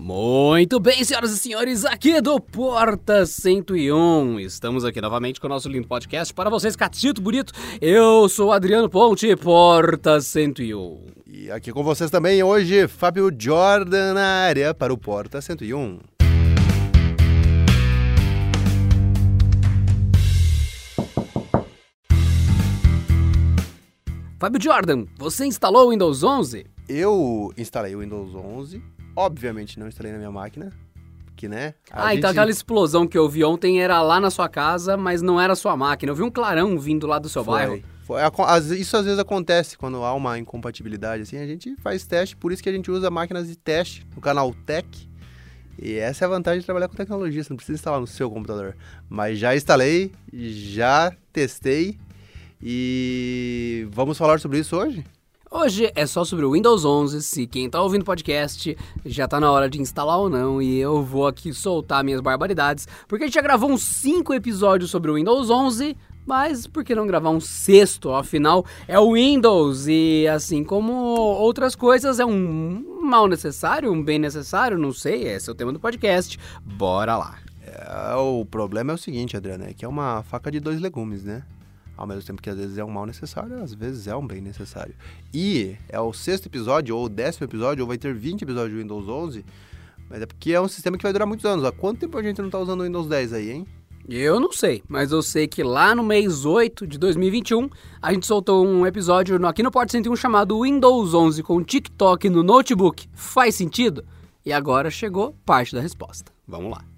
Muito bem, senhoras e senhores, aqui do Porta 101. Estamos aqui novamente com o nosso lindo podcast para vocês, Catito Bonito. Eu sou Adriano Ponte, Porta 101. E aqui com vocês também hoje, Fábio Jordan na área para o Porta 101. Fábio Jordan, você instalou o Windows 11? Eu instalei o Windows 11, obviamente não instalei na minha máquina, que né? ah, então aquela explosão que eu vi ontem era lá na sua casa, mas não era sua máquina. Eu vi um clarão vindo lá do seu Foi. bairro. Foi. Isso às vezes acontece quando há uma incompatibilidade assim, a gente faz teste, por isso que a gente usa máquinas de teste no canal Tech. E essa é a vantagem de trabalhar com tecnologia, você não precisa instalar no seu computador. Mas já instalei, já testei e vamos falar sobre isso hoje? Hoje é só sobre o Windows 11, se quem tá ouvindo o podcast já tá na hora de instalar ou não, e eu vou aqui soltar minhas barbaridades, porque a gente já gravou uns 5 episódios sobre o Windows 11, mas por que não gravar um sexto? Afinal, é o Windows e assim como outras coisas, é um mal necessário, um bem necessário, não sei, esse é o tema do podcast. Bora lá. É, o problema é o seguinte, Adriano, é que é uma faca de dois legumes, né? Ao mesmo tempo que às vezes é um mal necessário, às vezes é um bem necessário. E é o sexto episódio, ou o décimo episódio, ou vai ter 20 episódios do Windows 11, mas é porque é um sistema que vai durar muitos anos. Há quanto tempo a gente não está usando o Windows 10 aí, hein? Eu não sei, mas eu sei que lá no mês 8 de 2021, a gente soltou um episódio aqui no Porto 101 chamado Windows 11 com TikTok no notebook. Faz sentido? E agora chegou parte da resposta. Vamos lá.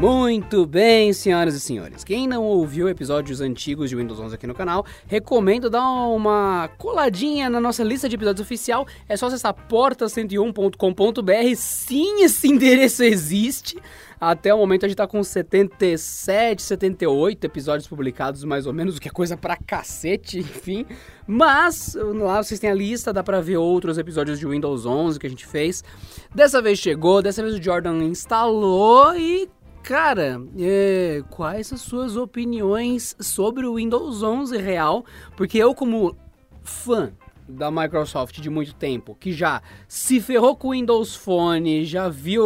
Muito bem, senhoras e senhores. Quem não ouviu episódios antigos de Windows 11 aqui no canal, recomendo dar uma coladinha na nossa lista de episódios oficial. É só acessar porta101.com.br. Sim, esse endereço existe. Até o momento a gente tá com 77, 78 episódios publicados, mais ou menos, o que é coisa pra cacete, enfim. Mas lá vocês têm a lista, dá pra ver outros episódios de Windows 11 que a gente fez. Dessa vez chegou, dessa vez o Jordan instalou e Cara, é, quais as suas opiniões sobre o Windows 11 real? Porque eu, como fã da Microsoft de muito tempo, que já se ferrou com o Windows Phone, já viu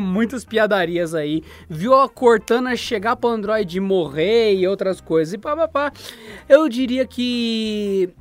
muitas piadarias aí, viu a Cortana chegar para Android morrer e outras coisas e pá, pá, pá. Eu diria que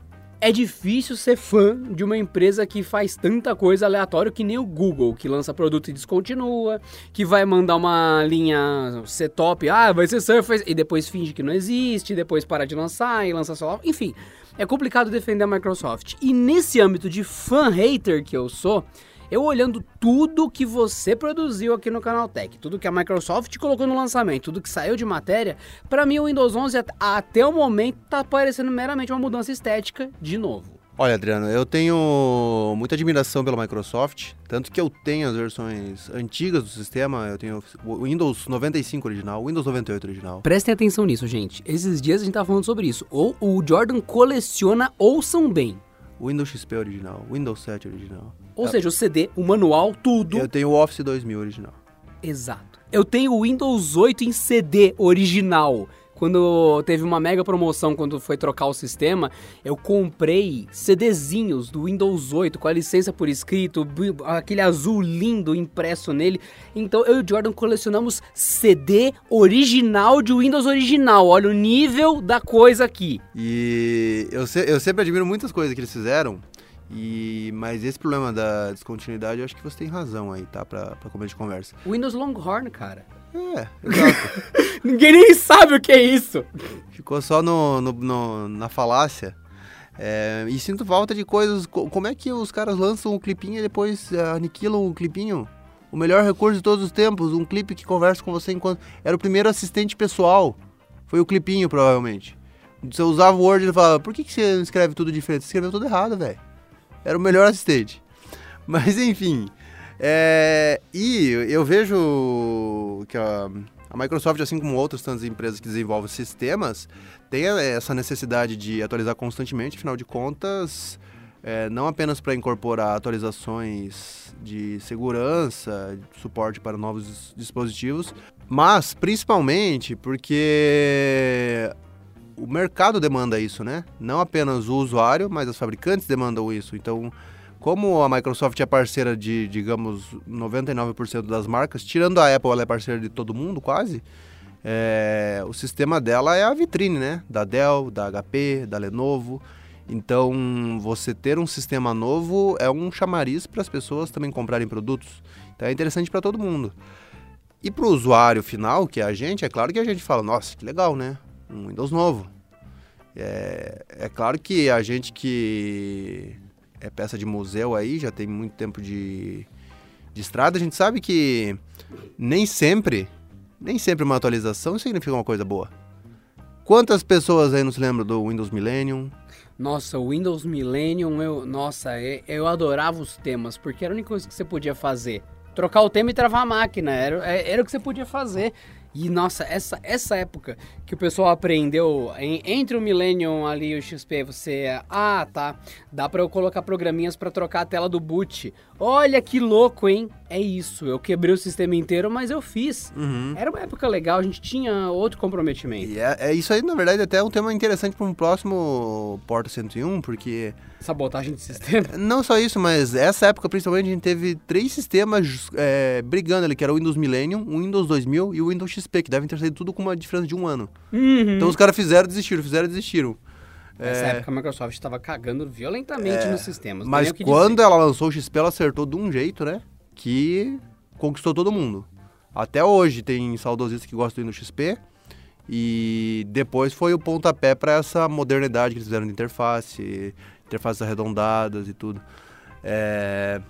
é difícil ser fã de uma empresa que faz tanta coisa aleatória que nem o Google, que lança produto e descontinua, que vai mandar uma linha ser top, ah, vai ser Surface, e depois finge que não existe, depois para de lançar e lança só. Enfim, é complicado defender a Microsoft. E nesse âmbito de fã-hater que eu sou, eu olhando tudo que você produziu aqui no Canal Tech, tudo que a Microsoft colocou no lançamento, tudo que saiu de matéria, para mim o Windows 11 até o momento tá parecendo meramente uma mudança estética de novo. Olha, Adriano, eu tenho muita admiração pela Microsoft, tanto que eu tenho as versões antigas do sistema, eu tenho o Windows 95 original, o Windows 98 original. Prestem atenção nisso, gente. Esses dias a gente tá falando sobre isso. Ou o Jordan coleciona, ouçam bem. Windows XP original, Windows 7 original. Ou seja, o CD, o manual, tudo. Eu tenho o Office 2000 original. Exato. Eu tenho o Windows 8 em CD original quando teve uma mega promoção quando foi trocar o sistema, eu comprei CDzinhos do Windows 8 com a licença por escrito, aquele azul lindo impresso nele. Então eu e o Jordan colecionamos CD original de Windows original. Olha o nível da coisa aqui. E eu, se, eu sempre admiro muitas coisas que eles fizeram. E, mas esse problema da descontinuidade, eu acho que você tem razão aí, tá? Pra, pra começo de conversa. Windows Longhorn, cara. É, exato. Ninguém nem sabe o que é isso. Ficou só no, no, no na falácia. É, e sinto falta de coisas. Como é que os caras lançam um clipinho e depois é, aniquilam o clipinho? O melhor recurso de todos os tempos, um clipe que conversa com você enquanto. Era o primeiro assistente pessoal. Foi o clipinho, provavelmente. Você usava o Word e ele falava, por que, que você escreve tudo diferente? Você escreveu tudo errado, velho. Era o melhor assistente. Mas enfim. É, e eu vejo que a, a Microsoft, assim como outras tantas empresas que desenvolvem sistemas, tem essa necessidade de atualizar constantemente, afinal de contas, é, não apenas para incorporar atualizações de segurança, suporte para novos dispositivos, mas principalmente porque o mercado demanda isso, né? Não apenas o usuário, mas os fabricantes demandam isso. Então, como a Microsoft é parceira de, digamos, 99% das marcas, tirando a Apple, ela é parceira de todo mundo quase. É, o sistema dela é a vitrine, né? Da Dell, da HP, da Lenovo. Então, você ter um sistema novo é um chamariz para as pessoas também comprarem produtos. Então, é interessante para todo mundo. E para o usuário final, que é a gente, é claro que a gente fala, nossa, que legal, né? um Windows novo. É, é claro que a gente que é peça de museu aí, já tem muito tempo de, de estrada, a gente sabe que nem sempre, nem sempre uma atualização significa uma coisa boa. Quantas pessoas aí não se lembram do Windows Millennium? Nossa, o Windows Millennium, eu, nossa, eu adorava os temas, porque era a única coisa que você podia fazer. Trocar o tema e travar a máquina, era, era o que você podia fazer. E nossa, essa, essa época que o pessoal aprendeu em, entre o Millennium ali e o XP, você. Ah, tá. Dá para eu colocar programinhas para trocar a tela do boot. Olha que louco, hein? É isso. Eu quebrei o sistema inteiro, mas eu fiz. Uhum. Era uma época legal, a gente tinha outro comprometimento. E é, é isso aí, na verdade, até é um tema interessante para um próximo Porta 101, porque. Sabotagem de sistema? Não só isso, mas essa época, principalmente, a gente teve três sistemas é, brigando ali, que era o Windows Millennium, o Windows 2000 e o Windows XP, que devem ter saído tudo com uma diferença de um ano. Uhum. Então os caras fizeram, desistiram, fizeram, desistiram. Nessa É, época a Microsoft estava cagando violentamente nos sistemas. mas quando dizer. ela lançou o XP, ela acertou de um jeito, né? Que conquistou todo mundo. Até hoje tem saudosistas que gostam do Windows XP. E depois foi o pontapé para essa modernidade que eles fizeram de interface, interfaces arredondadas e tudo. É,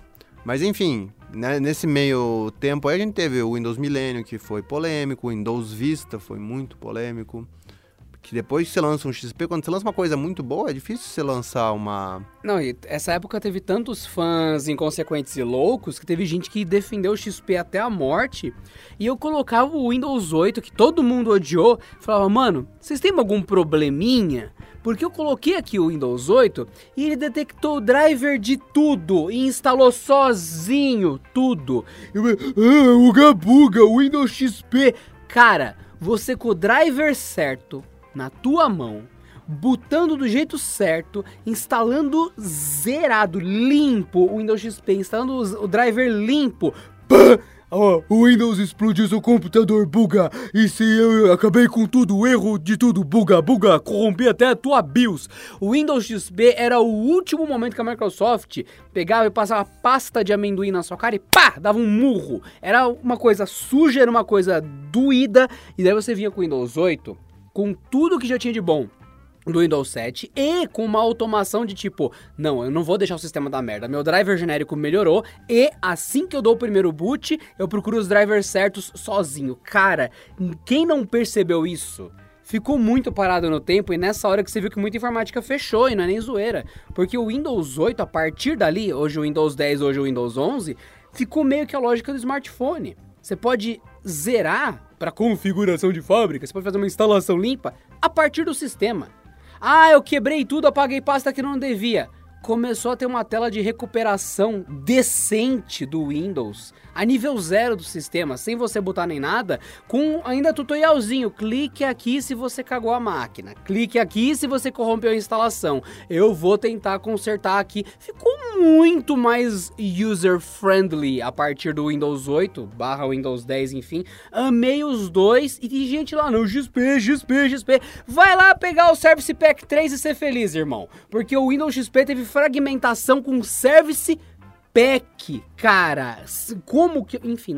Mas enfim, né, nesse meio tempo aí a gente teve o Windows Millennium, que foi polêmico, o Windows Vista foi muito polêmico. Que depois que você lança um XP, quando você lança uma coisa muito boa, é difícil você lançar uma. Não, e essa época teve tantos fãs inconsequentes e loucos que teve gente que defendeu o XP até a morte. E eu colocava o Windows 8, que todo mundo odiou, falava, mano, vocês têm algum probleminha? Porque eu coloquei aqui o Windows 8 e ele detectou o driver de tudo e instalou sozinho tudo. Eu, ah, uga buga, Windows XP. Cara, você com o driver certo na tua mão, botando do jeito certo, instalando zerado, limpo o Windows XP, instalando o driver limpo. Pá! Ó, o Windows explodiu seu computador, buga! E se eu acabei com tudo, erro de tudo, buga, buga, corrompi até a tua BIOS. O Windows XP era o último momento que a Microsoft pegava e passava pasta de amendoim na sua cara e pá, dava um murro. Era uma coisa suja, era uma coisa doída, e daí você vinha com o Windows 8, com tudo que já tinha de bom do Windows 7 e com uma automação de tipo, não, eu não vou deixar o sistema da merda. Meu driver genérico melhorou e assim que eu dou o primeiro boot, eu procuro os drivers certos sozinho. Cara, quem não percebeu isso? Ficou muito parado no tempo e nessa hora que você viu que muita informática fechou e não é nem zoeira. Porque o Windows 8, a partir dali, hoje o Windows 10, hoje o Windows 11, ficou meio que a lógica do smartphone. Você pode zerar para configuração de fábrica, você pode fazer uma instalação limpa a partir do sistema. Ah, eu quebrei tudo, apaguei pasta que não devia. Começou a ter uma tela de recuperação decente do Windows, a nível zero do sistema, sem você botar nem nada, com ainda tutorialzinho. Clique aqui se você cagou a máquina. Clique aqui se você corrompeu a instalação. Eu vou tentar consertar aqui. Ficou muito mais user-friendly a partir do Windows 8 barra Windows 10, enfim. Amei os dois e tem gente lá, não, XP, XP, XP. Vai lá pegar o Service Pack 3 e ser feliz, irmão. Porque o Windows XP teve fragmentação com Service Pack, cara. Como que. Enfim,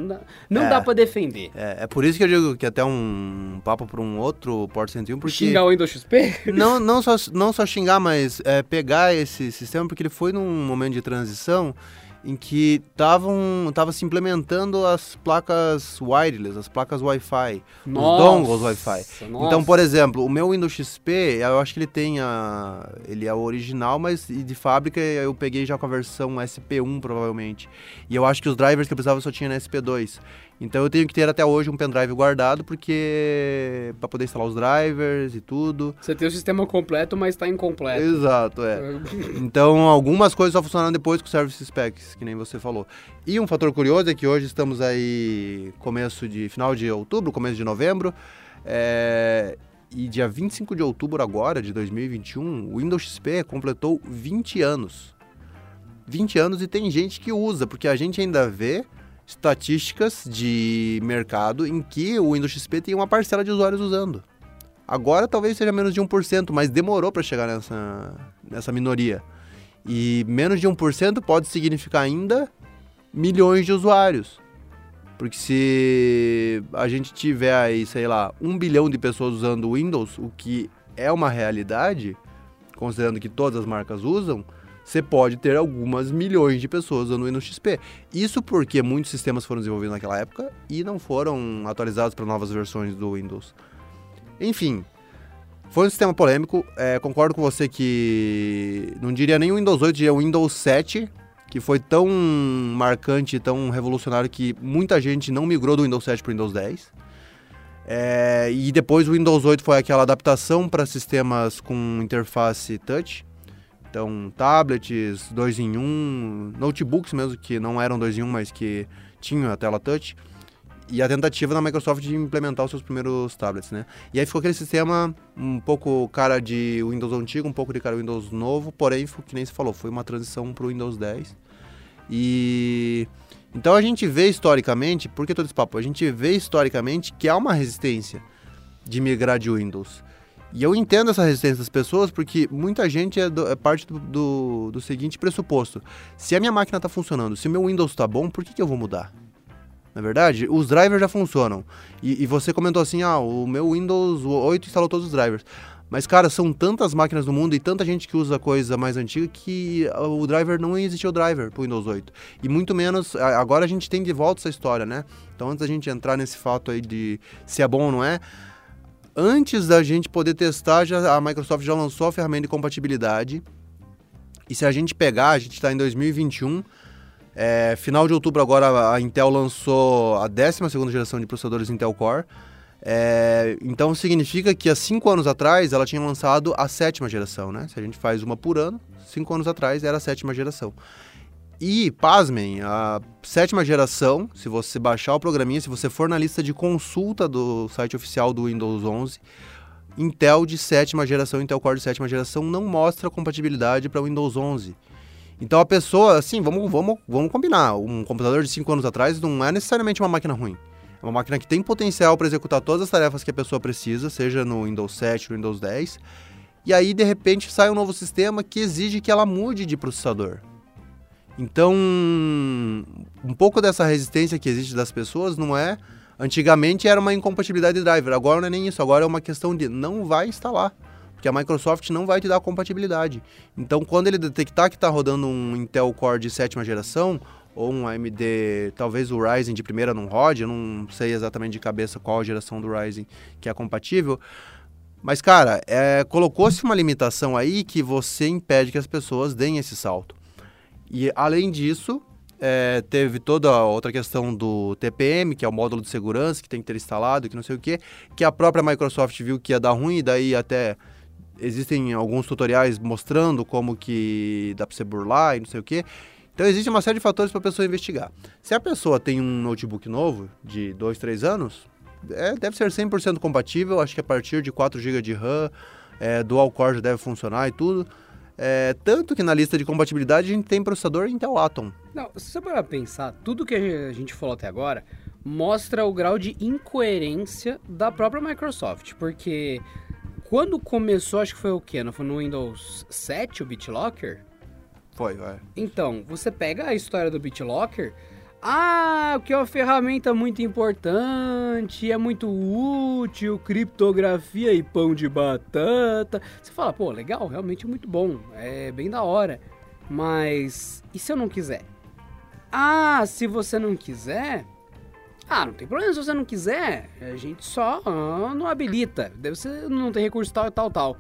não É. dá pra defender. É, é por isso que eu digo que até um papo para um outro Porta 101, porque. Xingar o Windows XP? não, não, só, não só xingar, mas é, pegar esse sistema, porque ele foi num momento de transição em que estavam tava se implementando as placas wireless, as placas Wi-Fi, os dongles Wi-Fi. Então, por exemplo, o meu Windows XP, eu acho que ele tem a ele é o original, mas de fábrica eu peguei já com a versão SP1 provavelmente. E eu acho que os drivers que eu precisava só tinha na SP2. Então eu tenho que ter até hoje um pendrive guardado porque para poder instalar os drivers e tudo. Você tem o sistema completo, mas está incompleto. Exato, é. então algumas coisas só funcionam depois com o service specs, que nem você falou. E um fator curioso é que hoje estamos aí começo de final de outubro, começo de novembro. É, e dia 25 de outubro agora de 2021, o Windows XP completou 20 anos. 20 anos e tem gente que usa, porque a gente ainda vê estatísticas de mercado em que o Windows XP tem uma parcela de usuários usando. Agora talvez seja menos de 1%, mas demorou para chegar nessa, nessa minoria. E menos de 1% pode significar ainda milhões de usuários. Porque se a gente tiver aí, sei lá, um bilhão de pessoas usando o Windows, o que é uma realidade, considerando que todas as marcas usam, você pode ter algumas milhões de pessoas usando o Windows XP. Isso porque muitos sistemas foram desenvolvidos naquela época e não foram atualizados para novas versões do Windows. Enfim, foi um sistema polêmico. É, concordo com você que não diria nem o Windows 8, diria o Windows 7, que foi tão marcante, tão revolucionário que muita gente não migrou do Windows 7 para o Windows 10. É, e depois o Windows 8 foi aquela adaptação para sistemas com interface touch. Então, tablets, 2 em 1, um, notebooks mesmo, que não eram 2 em 1, um, mas que tinham a tela touch. E a tentativa da Microsoft de implementar os seus primeiros tablets, né? E aí ficou aquele sistema um pouco cara de Windows antigo, um pouco de cara Windows novo, porém, que nem se falou, foi uma transição para o Windows 10. E então a gente vê historicamente, por que todo esse papo? A gente vê historicamente que há uma resistência de migrar de Windows. E eu entendo essa resistência das pessoas porque muita gente é, do, é parte do, do, do, seguinte pressuposto: se a minha máquina está funcionando, se o meu Windows está bom, por que, que eu vou mudar? Na é verdade, os drivers já funcionam. E, e, você comentou assim: ah, o meu Windows 8 instalou todos os drivers. Mas, cara, são tantas máquinas no mundo e tanta gente que usa coisa mais antiga que o driver não existiu o driver pro Windows 8. E muito menos. Agora a gente tem de volta essa história, né? Então, antes da gente entrar nesse fato aí de se é bom ou não é antes da gente poder testar, já, a Microsoft já lançou a ferramenta de compatibilidade. E se a gente pegar, a gente está em 2021, é, final de outubro agora a Intel lançou a 12 geração de processadores Intel Core. É, então significa que há cinco anos atrás ela tinha lançado a sétima geração, né? Se a gente faz uma por ano, cinco anos atrás era a sétima geração. E, pasmem, a sétima geração, se você baixar o programinha, se você for na lista de consulta do site oficial do Windows 11, Intel de sétima geração, Intel Core de sétima geração não mostra compatibilidade para Windows 11. Então a pessoa, assim, vamos, vamos, vamos combinar, um computador de 5 anos atrás não é necessariamente uma máquina ruim. É uma máquina que tem potencial para executar todas as tarefas que a pessoa precisa, seja no Windows 7 ou Windows 10. E aí, de repente, sai um novo sistema que exige que ela mude de processador. Então, um pouco dessa resistência que existe das pessoas não é. Antigamente era uma incompatibilidade de driver, agora não é nem isso, agora é uma questão de não vai instalar. Porque a Microsoft não vai te dar compatibilidade. Então, quando ele detectar que está rodando um Intel Core de sétima geração, ou um AMD, talvez o Ryzen de primeira não rode, eu não sei exatamente de cabeça qual geração do Ryzen que é compatível. Mas, cara, é, colocou-se uma limitação aí que você impede que as pessoas deem esse salto. E além disso, é, teve toda a outra questão do TPM, que é o módulo de segurança que tem que ter instalado, que não sei o que, que a própria Microsoft viu que ia dar ruim, e daí até existem alguns tutoriais mostrando como que dá para você burlar e não sei o que. Então existe uma série de fatores para a pessoa investigar. Se a pessoa tem um notebook novo, de 2, 3 anos, é, deve ser 100% compatível, acho que a partir de 4 GB de RAM, é, dual core já deve funcionar e tudo. É, tanto que na lista de compatibilidade a gente tem processador Intel Atom. Não, se você parar pensar, tudo que a gente falou até agora mostra o grau de incoerência da própria Microsoft, porque quando começou, acho que foi o quê? Não foi no Windows 7 o BitLocker? Foi, vai. Então, você pega a história do BitLocker, ah, que é uma ferramenta muito importante, é muito útil, criptografia e pão de batata. Você fala, pô, legal, realmente é muito bom, é bem da hora. Mas e se eu não quiser? Ah, se você não quiser. Ah, não tem problema se você não quiser. A gente só ah, não habilita. Deve ser não tem recurso tal e tal, tal.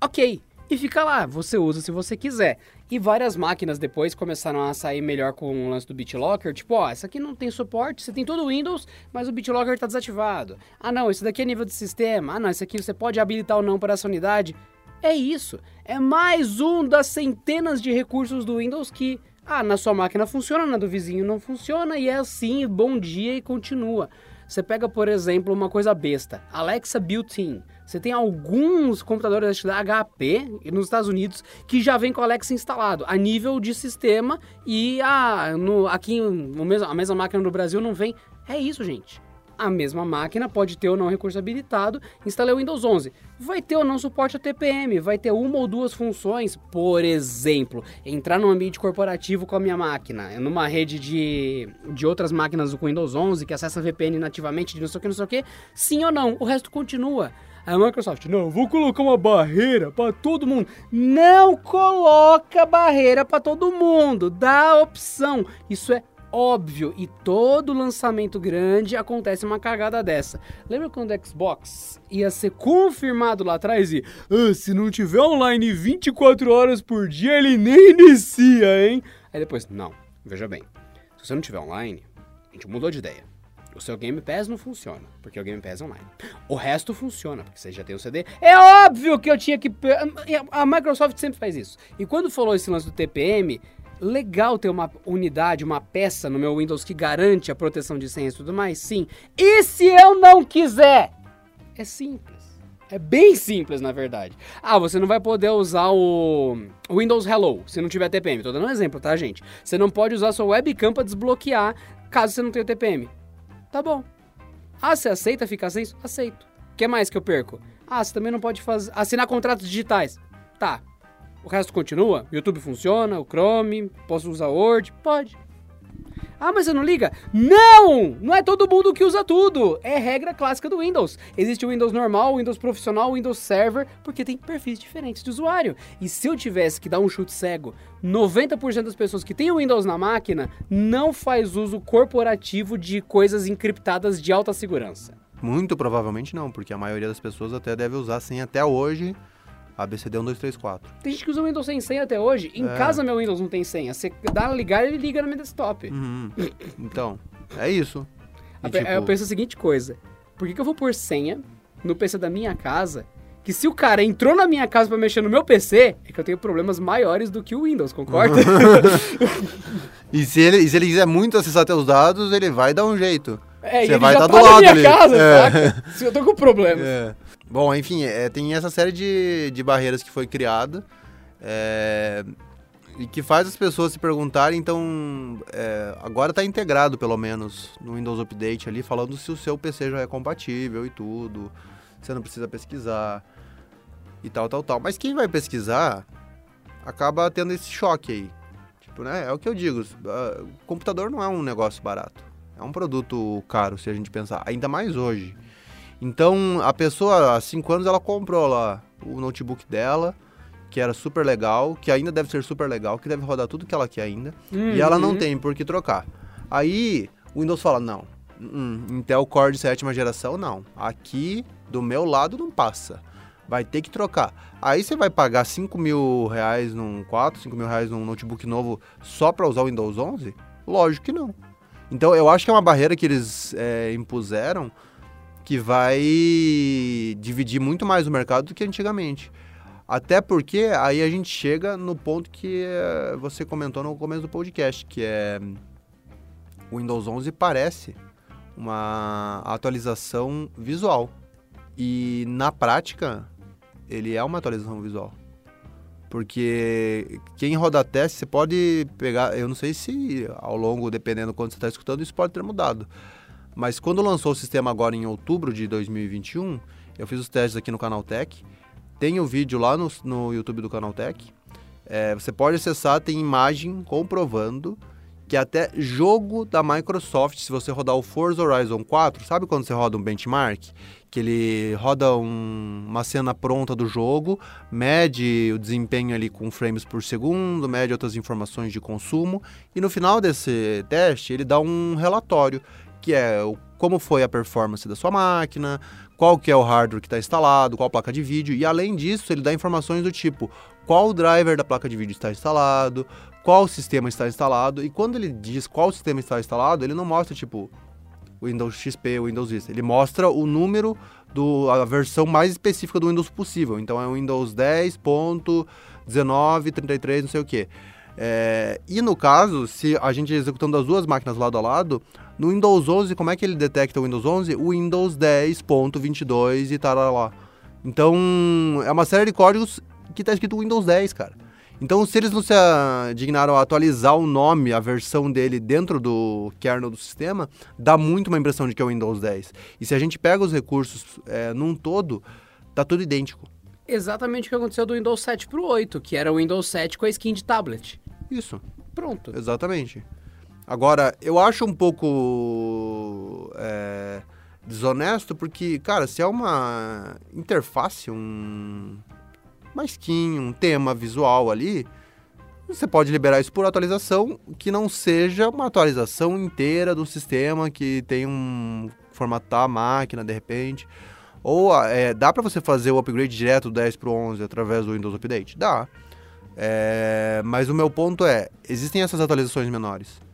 Ok. E fica lá, você usa se você quiser. E várias máquinas depois começaram a sair melhor com o lance do BitLocker. Tipo, ó, essa aqui não tem suporte, você tem todo o Windows, mas o BitLocker está desativado. Ah, não, esse daqui é nível de sistema. Ah, não, esse aqui você pode habilitar ou não para essa unidade. É isso. É mais um das centenas de recursos do Windows que, ah, na sua máquina funciona, na do vizinho não funciona, e é assim, bom dia e continua. Você pega, por exemplo, uma coisa besta, Alexa Built-in. Você tem alguns computadores da HP nos Estados Unidos que já vem com o Alexa instalado a nível de sistema e a, no, aqui no mesmo, a mesma máquina no Brasil não vem. É isso, gente. A mesma máquina pode ter ou não recurso habilitado, instalei o Windows 11. Vai ter ou não suporte a TPM, vai ter uma ou duas funções, por exemplo, entrar no ambiente corporativo com a minha máquina, numa rede de, de outras máquinas do Windows 11 que acessa VPN nativamente de não sei o que, não sei o que, sim ou não, o resto continua. A Microsoft, não, vou colocar uma barreira para todo mundo. Não coloca barreira para todo mundo, dá opção. Isso é óbvio e todo lançamento grande acontece uma cagada dessa. Lembra quando o Xbox ia ser confirmado lá atrás e ah, se não tiver online 24 horas por dia ele nem inicia, hein? Aí depois, não, veja bem, se você não tiver online, a gente mudou de ideia. O seu Game Pass não funciona, porque o Game Pass é online. O resto funciona, porque você já tem o CD. É óbvio que eu tinha que. A Microsoft sempre faz isso. E quando falou esse lance do TPM, legal ter uma unidade, uma peça no meu Windows que garante a proteção de senhas e tudo mais? Sim. E se eu não quiser? É simples. É bem simples, na verdade. Ah, você não vai poder usar o Windows Hello se não tiver TPM. Tô dando um exemplo, tá, gente? Você não pode usar sua webcam para desbloquear caso você não tenha TPM. Tá bom. Ah, você aceita ficar sem isso? Aceito. O que mais que eu perco? Ah, você também não pode fazer, assinar contratos digitais. Tá. O resto continua? O YouTube funciona? O Chrome? Posso usar Word? Pode. Ah, mas você não liga? Não! Não é todo mundo que usa tudo. É regra clássica do Windows. Existe o Windows normal, o Windows profissional, o Windows Server, porque tem perfis diferentes de usuário. E se eu tivesse que dar um chute cego, 90% das pessoas que têm o Windows na máquina não faz uso corporativo de coisas encriptadas de alta segurança. Muito provavelmente não, porque a maioria das pessoas até deve usar sem até hoje ABCD 1234. Tem gente que usa o Windows sem senha até hoje. Em é. casa, meu Windows não tem senha. Você dá ligar, ele liga no meu desktop. Uhum. Então, é isso. E, tipo... Eu penso a seguinte coisa. Por que, que eu vou pôr senha no PC da minha casa que se o cara entrou na minha casa para mexer no meu PC, é que eu tenho problemas maiores do que o Windows, concorda? e, se ele, e se ele quiser muito acessar teus dados, ele vai dar um jeito. É, Você vai estar tá do lado ali. Casa, é. Se eu tô com problemas. É. Bom, enfim, é, tem essa série de, de barreiras que foi criada é, e que faz as pessoas se perguntarem, então, é, agora está integrado pelo menos no Windows Update ali, falando se o seu PC já é compatível e tudo, você não precisa pesquisar e tal, tal, tal. Mas quem vai pesquisar acaba tendo esse choque aí. Tipo, né? É o que eu digo, uh, computador não é um negócio barato. É um produto caro, se a gente pensar, ainda mais hoje. Então, a pessoa, há cinco anos, ela comprou lá o notebook dela, que era super legal, que ainda deve ser super legal, que deve rodar tudo que ela quer ainda, uhum. e ela não tem por que trocar. Aí, o Windows fala, não, hum, Intel Core de sétima geração, não. Aqui, do meu lado, não passa. Vai ter que trocar. Aí você vai pagar 5 mil reais num 4, 5 mil reais num notebook novo só para usar o Windows 11? Lógico que não. Então, eu acho que é uma barreira que eles é, impuseram que vai dividir muito mais o mercado do que antigamente. Até porque aí a gente chega no ponto que eh, você comentou no começo do podcast, que é o Windows 11 parece uma atualização visual. E na prática, ele é uma atualização visual. Porque quem roda teste, você pode pegar. Eu não sei se ao longo, dependendo do quando você está escutando, isso pode ter mudado. Mas quando lançou o sistema agora em outubro de 2021, eu fiz os testes aqui no Canal Tech. Tem o vídeo lá no, no YouTube do Canal Tech. É, você pode acessar, tem imagem comprovando que até jogo da Microsoft, se você rodar o Forza Horizon 4, sabe quando você roda um benchmark? que ele roda um, uma cena pronta do jogo, mede o desempenho ali com frames por segundo, mede outras informações de consumo e no final desse teste ele dá um relatório que é como foi a performance da sua máquina, qual que é o hardware que está instalado, qual placa de vídeo e além disso ele dá informações do tipo qual driver da placa de vídeo está instalado, qual sistema está instalado e quando ele diz qual sistema está instalado ele não mostra tipo Windows XP, Windows Vista. Ele mostra o número do a versão mais específica do Windows possível. Então é o Windows 10.19.33, não sei o que. É, e no caso, se a gente executando as duas máquinas lado a lado, no Windows 11, como é que ele detecta o Windows 11? O Windows 10.22 e tal lá. Então, é uma série de códigos que está escrito Windows 10, cara. Então, se eles não se dignaram a atualizar o nome, a versão dele dentro do kernel do sistema, dá muito uma impressão de que é o Windows 10. E se a gente pega os recursos é, num todo, tá tudo idêntico. Exatamente o que aconteceu do Windows 7 pro 8, que era o Windows 7 com a skin de tablet. Isso. Pronto. Exatamente. Agora, eu acho um pouco é, desonesto porque, cara, se é uma interface, um uma skin, um tema visual ali, você pode liberar isso por atualização que não seja uma atualização inteira do sistema que tem um formatar a máquina de repente. Ou é, dá para você fazer o upgrade direto do 10 para o 11 através do Windows Update? Dá. É, mas o meu ponto é, existem essas atualizações menores.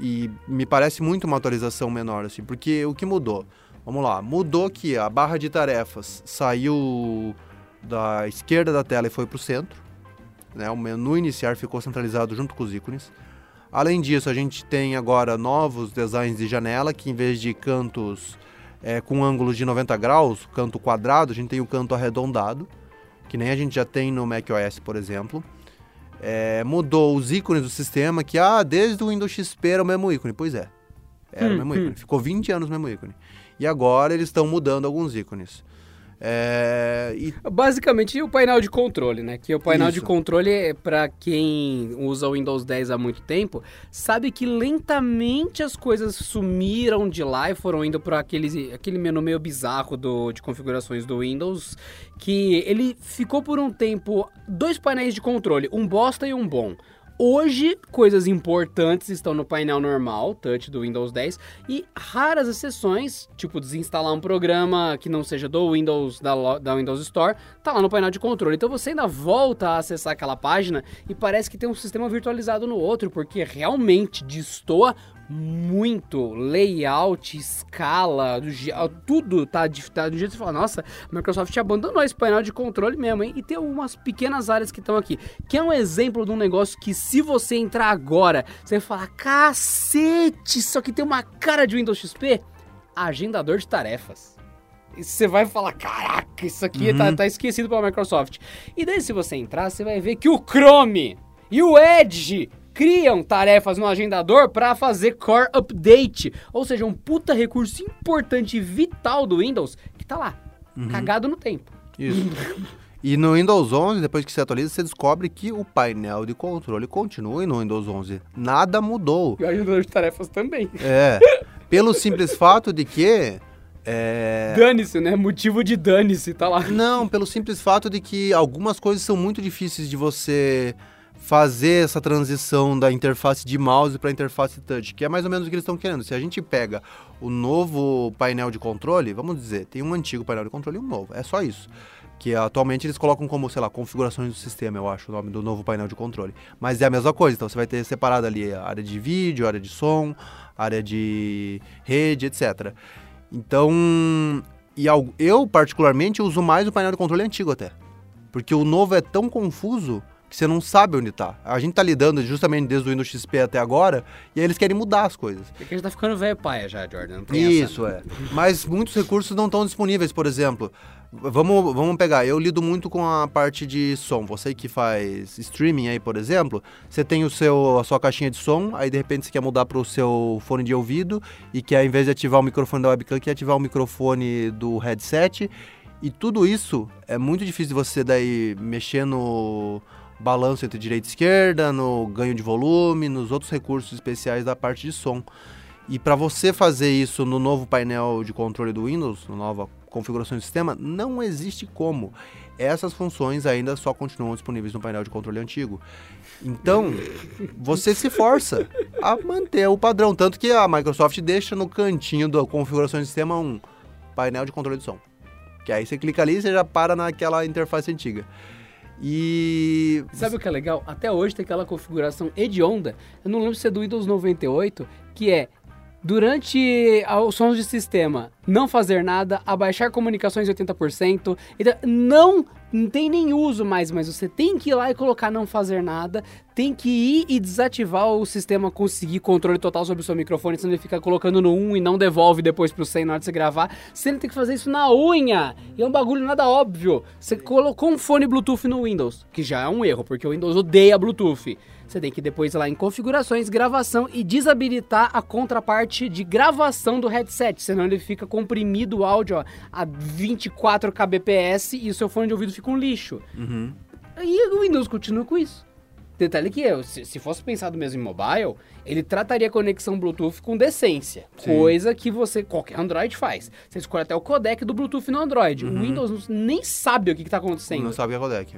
E me parece muito uma atualização menor, assim, porque o que mudou? Vamos lá, mudou que a barra de tarefas saiu da esquerda da tela e foi para o centro. Né? O menu iniciar ficou centralizado junto com os ícones. Além disso, a gente tem agora novos designs de janela, que em vez de cantos é, com ângulos de 90 graus, canto quadrado, a gente tem o canto arredondado, que nem a gente já tem no macOS, por exemplo. É, mudou os ícones do sistema, que ah, desde o Windows XP era o mesmo ícone. Pois é, era hum, o mesmo hum. ícone. Ficou 20 anos o mesmo ícone. E agora eles estão mudando alguns ícones. É, e... Basicamente o painel de controle, né? Que o painel Isso. de controle, para quem usa o Windows 10 há muito tempo, sabe que lentamente as coisas sumiram de lá e foram indo para aquele, aquele menu meio bizarro do, de configurações do Windows, que ele ficou por um tempo dois painéis de controle, um bosta e um bom. Hoje, coisas importantes estão no painel normal, touch do Windows 10, e raras exceções, tipo desinstalar um programa que não seja do Windows, da, da Windows Store, tá lá no painel de controle. Então você ainda volta a acessar aquela página e parece que tem um sistema virtualizado no outro, porque realmente destoa muito layout, escala, tudo tá, tá do jeito que você fala, nossa, a Microsoft abandonou esse painel de controle mesmo, hein? E tem umas pequenas áreas que estão aqui, que é um exemplo de um negócio que se você entrar agora, você vai falar, cacete, isso aqui tem uma cara de Windows XP, agendador de tarefas. E você vai falar, caraca, isso aqui tá, uhum. tá, tá esquecido pela Microsoft. E daí se você entrar, você vai ver que o Chrome e o Edge criam tarefas no agendador para fazer core update, ou seja, um puta recurso importante e vital do Windows que tá lá, uhum. cagado no tempo. Isso. E no Windows 11, depois que você atualiza, você descobre que o painel de controle continua no Windows 11. Nada mudou. E o agendador de tarefas também. É. Pelo simples fato de que é... Dane-se, né? Motivo de dane-se, tá lá. Não, pelo simples fato de que algumas coisas são muito difíceis de você fazer essa transição da interface de mouse para interface touch, que é mais ou menos o que eles estão querendo. Se a gente pega o novo painel de controle, vamos dizer, tem um antigo painel de controle e um novo, é só isso. Que atualmente eles colocam como, sei lá, configurações do sistema, eu acho, o nome do novo painel de controle. Mas é a mesma coisa, então você vai ter separado ali a área de vídeo, área de som, área de rede, etc. Então, e eu particularmente uso mais o painel de controle antigo até. Porque o novo é tão confuso que você não sabe onde tá. A gente tá lidando justamente desde o Windows XP até agora, e aí eles querem mudar as coisas. É que a gente tá ficando velho paia já, Jordan. Isso, essa... é. Mas muitos recursos não estão disponíveis, por exemplo. Vamos, vamos pegar, eu lido muito com a parte de som. Você que faz streaming aí, por exemplo, você tem o seu, a sua caixinha de som, aí de repente você quer mudar para o seu fone de ouvido e quer, ao invés de ativar o microfone da webcam, quer ativar o microfone do headset. E tudo isso é muito difícil de você daí mexer no balanço entre direita e esquerda, no ganho de volume, nos outros recursos especiais da parte de som. E para você fazer isso no novo painel de controle do Windows, na nova configurações do sistema, não existe como. Essas funções ainda só continuam disponíveis no painel de controle antigo. Então, você se força a manter o padrão. Tanto que a Microsoft deixa no cantinho da configuração do sistema um painel de controle de som. Que aí você clica ali e você já para naquela interface antiga. E. Sabe o que é legal? Até hoje tem aquela configuração hedionda. Eu não lembro se é do Windows 98, que é durante os sons de sistema, não fazer nada, abaixar comunicações 80%, então não, não tem nem uso mais, mas você tem que ir lá e colocar não fazer nada, tem que ir e desativar o sistema conseguir controle total sobre o seu microfone, senão ele fica colocando no 1 e não devolve depois pro 100 na hora de você gravar, você tem que fazer isso na unha, e é um bagulho nada óbvio, você colocou um fone Bluetooth no Windows, que já é um erro, porque o Windows odeia Bluetooth, você tem que depois ir lá em configurações, gravação e desabilitar a contraparte de gravação do headset, senão ele fica comprimido o áudio ó, a 24 kbps e o seu fone de ouvido fica um lixo. Uhum. E o Windows continua com isso. Detalhe que eu, se, se fosse pensado mesmo em mobile, ele trataria a conexão Bluetooth com decência. Sim. Coisa que você, qualquer Android faz. Você escolhe até o codec do Bluetooth no Android. O Windows nem sabe o que está acontecendo. Não sabe o que é codec.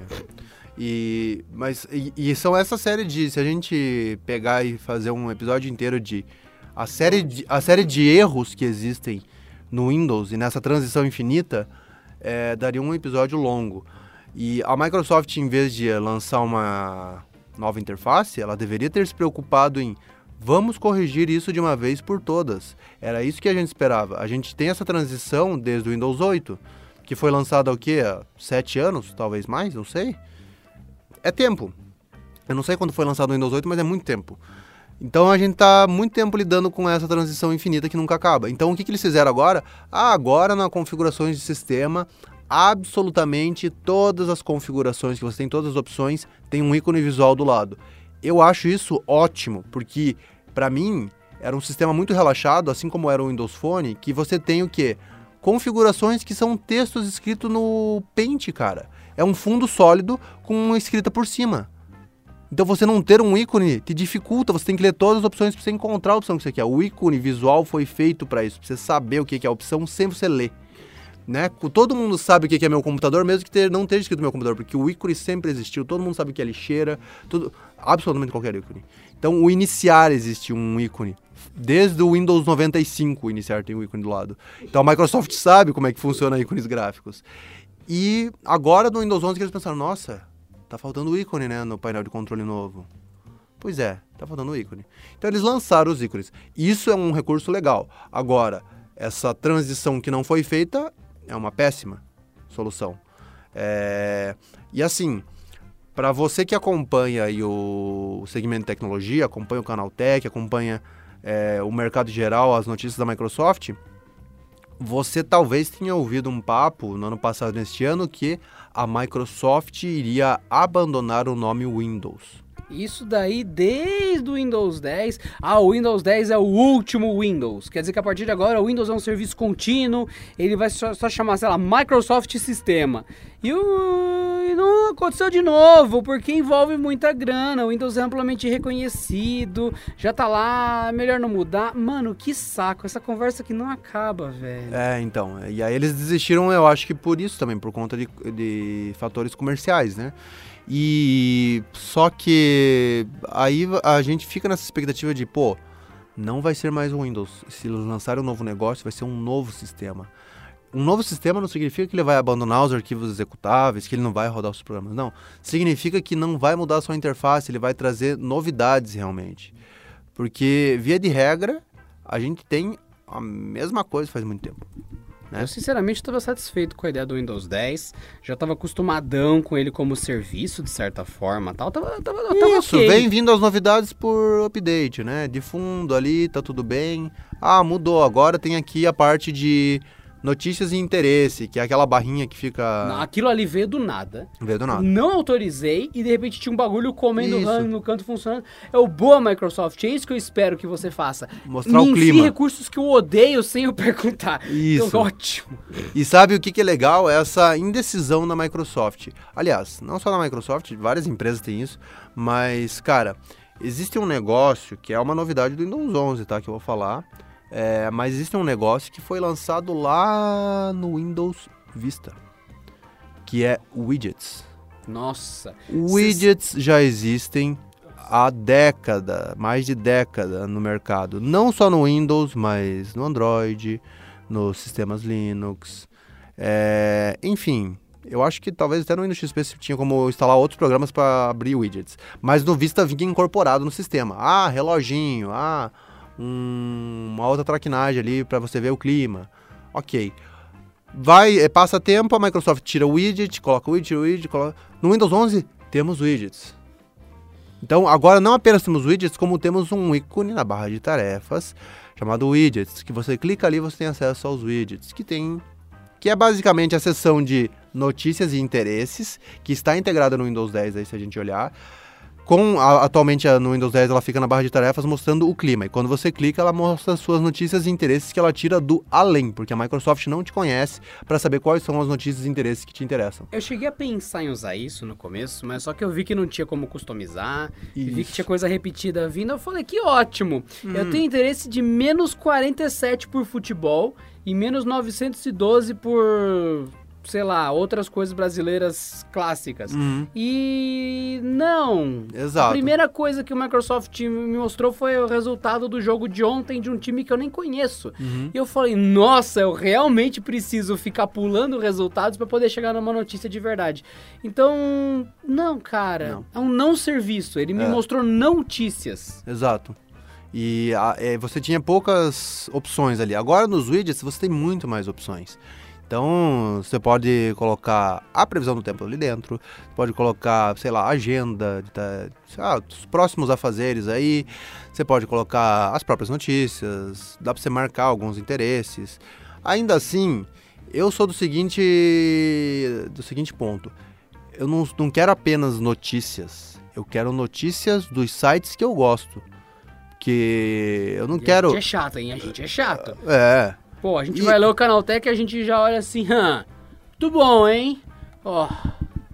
E, mas, e, e são essa série de. Se a gente pegar e fazer um episódio inteiro de. A série de, a série de erros que existem no Windows e nessa transição infinita, é, daria um episódio longo. E a Microsoft, em vez de lançar uma nova interface, ela deveria ter se preocupado em vamos corrigir isso de uma vez por todas. Era isso que a gente esperava. A gente tem essa transição desde o Windows 8, que foi lançado há o quê? Há sete anos, talvez mais, não sei. É tempo. Eu não sei quando foi lançado o Windows 8, mas é muito tempo. Então a gente tá muito tempo lidando com essa transição infinita que nunca acaba. Então o que, que eles fizeram agora? Ah, agora na configurações de sistema, absolutamente todas as configurações que você tem, todas as opções, tem um ícone visual do lado. Eu acho isso ótimo, porque para mim era um sistema muito relaxado, assim como era o Windows Phone, que você tem o quê? Configurações que são textos escritos no Paint, cara. É um fundo sólido com uma escrita por cima. Então você não ter um ícone te dificulta, você tem que ler todas as opções para você encontrar a opção que você quer. O ícone visual foi feito para isso, pra você saber o que é a opção sem você ler. Né? Todo mundo sabe o que que é meu computador, mesmo que ter, não esteja escrito meu computador, porque o ícone sempre existiu, todo mundo sabe o que é lixeira, tudo, absolutamente qualquer ícone. Então o iniciar existe um ícone. Desde o Windows 95 o iniciar tem um ícone do lado. Então a Microsoft sabe como é que funciona ícones gráficos. E agora no Windows 11 que eles pensaram, nossa, tá faltando o ícone, né, no painel de controle novo. Pois é, tá faltando o ícone. Então eles lançaram os ícones. Isso é um recurso legal. Agora, essa transição que não foi feita é uma péssima solução. É... E assim, para você que acompanha o segmento de tecnologia, acompanha o canal Tech, acompanha é, o mercado geral, as notícias da Microsoft, você talvez tenha ouvido um papo no ano passado, neste ano, que a Microsoft iria abandonar o nome Windows. Isso daí desde o Windows 10. Ah, o Windows 10 é o último Windows. Quer dizer que a partir de agora o Windows é um serviço contínuo. Ele vai só, só chamar, sei lá, Microsoft Sistema. E, o, não aconteceu de novo, porque envolve muita grana. O Windows é amplamente reconhecido. Já tá lá, melhor não mudar. Mano, que saco. Essa conversa que não acaba, velho. É, então. E aí eles desistiram, eu acho que por isso também, por conta de, de fatores comerciais, né? E só que aí a gente fica nessa expectativa de, pô, não vai ser mais o Windows. Se eles lançarem um novo negócio, vai ser um novo sistema. Um novo sistema não significa que ele vai abandonar os arquivos executáveis, que ele não vai rodar os programas. Não. Significa que não vai mudar a sua interface, ele vai trazer novidades realmente. Porque, via de regra, a gente tem a mesma coisa faz muito tempo. Né? Eu sinceramente estava satisfeito com a ideia do Windows 10. Já estava acostumadão com ele como serviço, de certa forma. Tal. Tava, tava, tava Isso, ok. vem vindo as novidades por update, né? De fundo ali, tá tudo bem. Ah, mudou. Agora tem aqui a parte de notícias e interesse, que é aquela barrinha que fica. Não, Aquilo ali veio do nada. Não veio do nada. Não autorizei e de repente tinha um bagulho comendo Isso. No canto funcionando. É o boa Microsoft, é isso que eu espero que você faça. Mostrar o Me enfie clima. recursos que eu odeio sem eu perguntar. Isso. Então, ótimo. E sabe o que, que é legal? Essa indecisão na Microsoft. Aliás, não só na Microsoft, várias empresas têm isso, mas, cara, existe um negócio que é uma novidade do Windows 11, tá? Que eu vou falar. É, mas existe um negócio que foi lançado lá no Windows Vista, que é widgets. Nossa. Widgets já existem há década, mais de década no mercado. Não só no Windows, mas no Android, nos sistemas Linux. É, enfim, eu acho que talvez até no Windows XP você tinha como instalar outros programas para abrir widgets. Mas no Vista vinha incorporado no sistema. Ah, reloginho, ah, um, uma outra traquinagem ali para você ver o clima. Ok. Vai, é, passa tempo, a Microsoft tira o widget, coloca o widget, tira o widget, coloca... No Windows 11 temos widgets. Então, agora não apenas temos widgets, como temos um ícone na barra de tarefas chamado widgets, que você clica ali você tem acesso aos widgets, que tem que é basicamente a seção de notícias e interesses, que está integrada no Windows 10 aí se a gente olhar. Com a, atualmente no Windows 10 ela fica na barra de tarefas mostrando o clima. E quando você clica, ela mostra as suas notícias e interesses que ela tira do além, porque a Microsoft não te conhece para saber quais são as notícias e interesses que te interessam. Eu cheguei a pensar em usar isso no começo, mas só que eu vi que não tinha como customizar, e vi que tinha coisa repetida vindo. Eu falei, que ótimo! Hum. Eu tenho interesse de menos 47 por futebol e menos 912 por sei lá, outras coisas brasileiras clássicas. Uhum. E não. Exato. A primeira coisa que o Microsoft me mostrou foi o resultado do jogo de ontem de um time que eu nem conheço. Uhum. E eu falei, nossa, eu realmente preciso ficar pulando resultados para poder chegar numa notícia de verdade. Então, não, cara. Não. É um não serviço. Ele me é. mostrou notícias. Exato. E a, é, você tinha poucas opções ali. Agora nos widgets você tem muito mais opções. Então, você pode colocar a previsão do tempo ali dentro, pode colocar, sei lá, agenda, lá, os próximos afazeres aí, você pode colocar as próprias notícias, dá para você marcar alguns interesses. Ainda assim, eu sou do seguinte do seguinte ponto. Eu não, não quero apenas notícias, eu quero notícias dos sites que eu gosto. Que eu não e quero. A gente é chato, hein? A gente é chato. É. Pô, a gente e... vai ler o Canaltech e a gente já olha assim, hã, tudo bom, hein? Ó,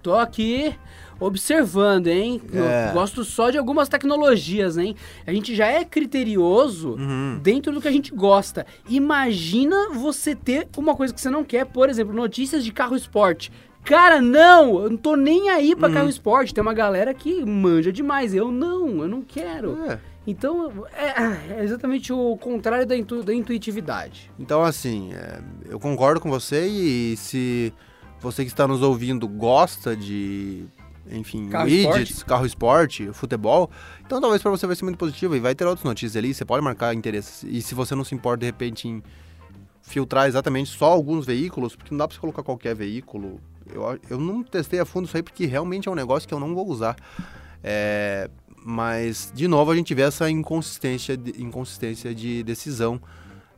tô aqui observando, hein? É. Gosto só de algumas tecnologias, hein? A gente já é criterioso uhum. dentro do que a gente gosta. Imagina você ter uma coisa que você não quer, por exemplo, notícias de carro esporte. Cara, não! Eu não tô nem aí pra uhum. carro esporte. Tem uma galera que manja demais. Eu não, eu não quero. É. Então, é, é, exatamente o contrário da, intu, da intuitividade. Então, assim, é, eu concordo com você e se você que está nos ouvindo gosta de, enfim, carro widgets, esporte. carro esporte, futebol, então talvez para você vai ser muito positivo e vai ter outras notícias ali, você pode marcar interesses. E se você não se importa, de repente, em filtrar exatamente só alguns veículos, porque não dá para você colocar qualquer veículo. Eu, eu não testei a fundo isso aí porque realmente é um negócio que eu não vou usar. É, mas, de novo, a gente vê essa inconsistência de, inconsistência de decisão.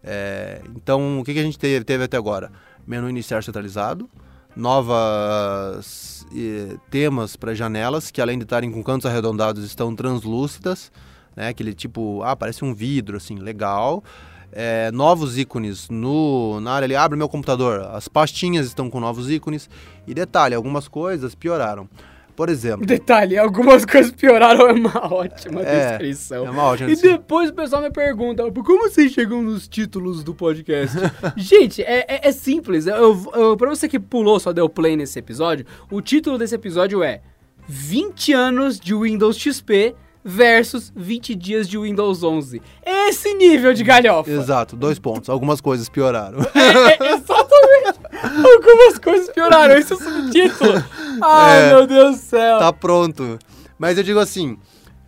É, então, o que, que a gente teve, teve até agora? Menu iniciar centralizado, novas eh, temas para janelas, que além de estarem com cantos arredondados, estão translúcidas, né? Aquele tipo, ah, parece um vidro, assim, legal. É, novos ícones no, na área ali, abre meu computador, as pastinhas estão com novos ícones. E detalhe, algumas coisas pioraram. Por exemplo. Detalhe, algumas coisas pioraram, é uma ótima é, descrição. É uma ótima E depois o pessoal me pergunta, como vocês chegam nos títulos do podcast? Gente, é, é, é simples. Eu, eu, pra você que pulou, só deu play nesse episódio, o título desse episódio é 20 anos de Windows XP versus 20 dias de Windows 11. Esse nível de galhofa. Exato, dois pontos. Algumas coisas pioraram. É, é, exatamente. Algumas coisas pioraram. Esse é o subtítulo. Ai, é, meu Deus do céu. Tá pronto. Mas eu digo assim,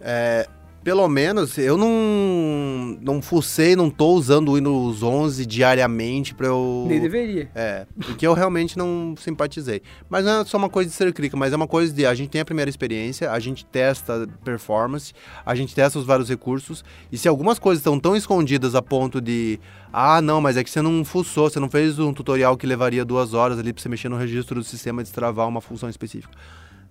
é, pelo menos eu não não fucei, não tô usando o Windows 11 diariamente para eu Nem deveria. É, porque eu realmente não simpatizei. Mas não é só uma coisa de ser crítica, mas é uma coisa de a gente tem a primeira experiência, a gente testa performance, a gente testa os vários recursos e se algumas coisas estão tão escondidas a ponto de ah, não, mas é que você não fuçou, você não fez um tutorial que levaria duas horas ali para você mexer no registro do sistema e destravar uma função específica.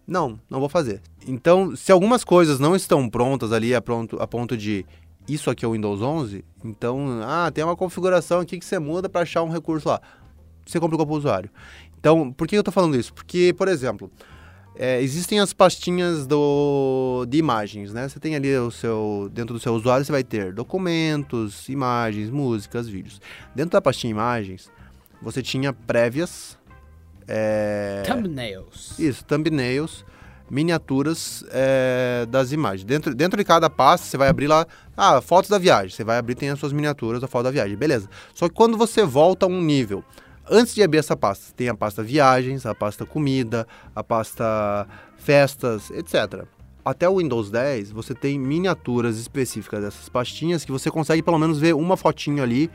Não, não vou fazer. Então, se algumas coisas não estão prontas ali a, pronto, a ponto de isso aqui é o Windows 11, então, ah, tem uma configuração aqui que você muda para achar um recurso lá. Você complicou para o usuário. Então, por que eu estou falando isso? Porque, por exemplo, é, existem as pastinhas do, de imagens, né? Você tem ali o seu. Dentro do seu usuário, você vai ter documentos, imagens, músicas, vídeos. Dentro da pastinha imagens, você tinha prévias. É, Thumbnails. isso, thumbnails, miniaturas é, das imagens. Dentro, dentro de cada pasta, você vai abrir lá. Ah, fotos da viagem. Você vai abrir, tem as suas miniaturas da foto da viagem. Beleza. Só que quando você volta a um nível Antes de abrir essa pasta, tem a pasta viagens, a pasta comida, a pasta festas, etc. Até o Windows 10, você tem miniaturas específicas dessas pastinhas que você consegue pelo menos ver uma fotinho ali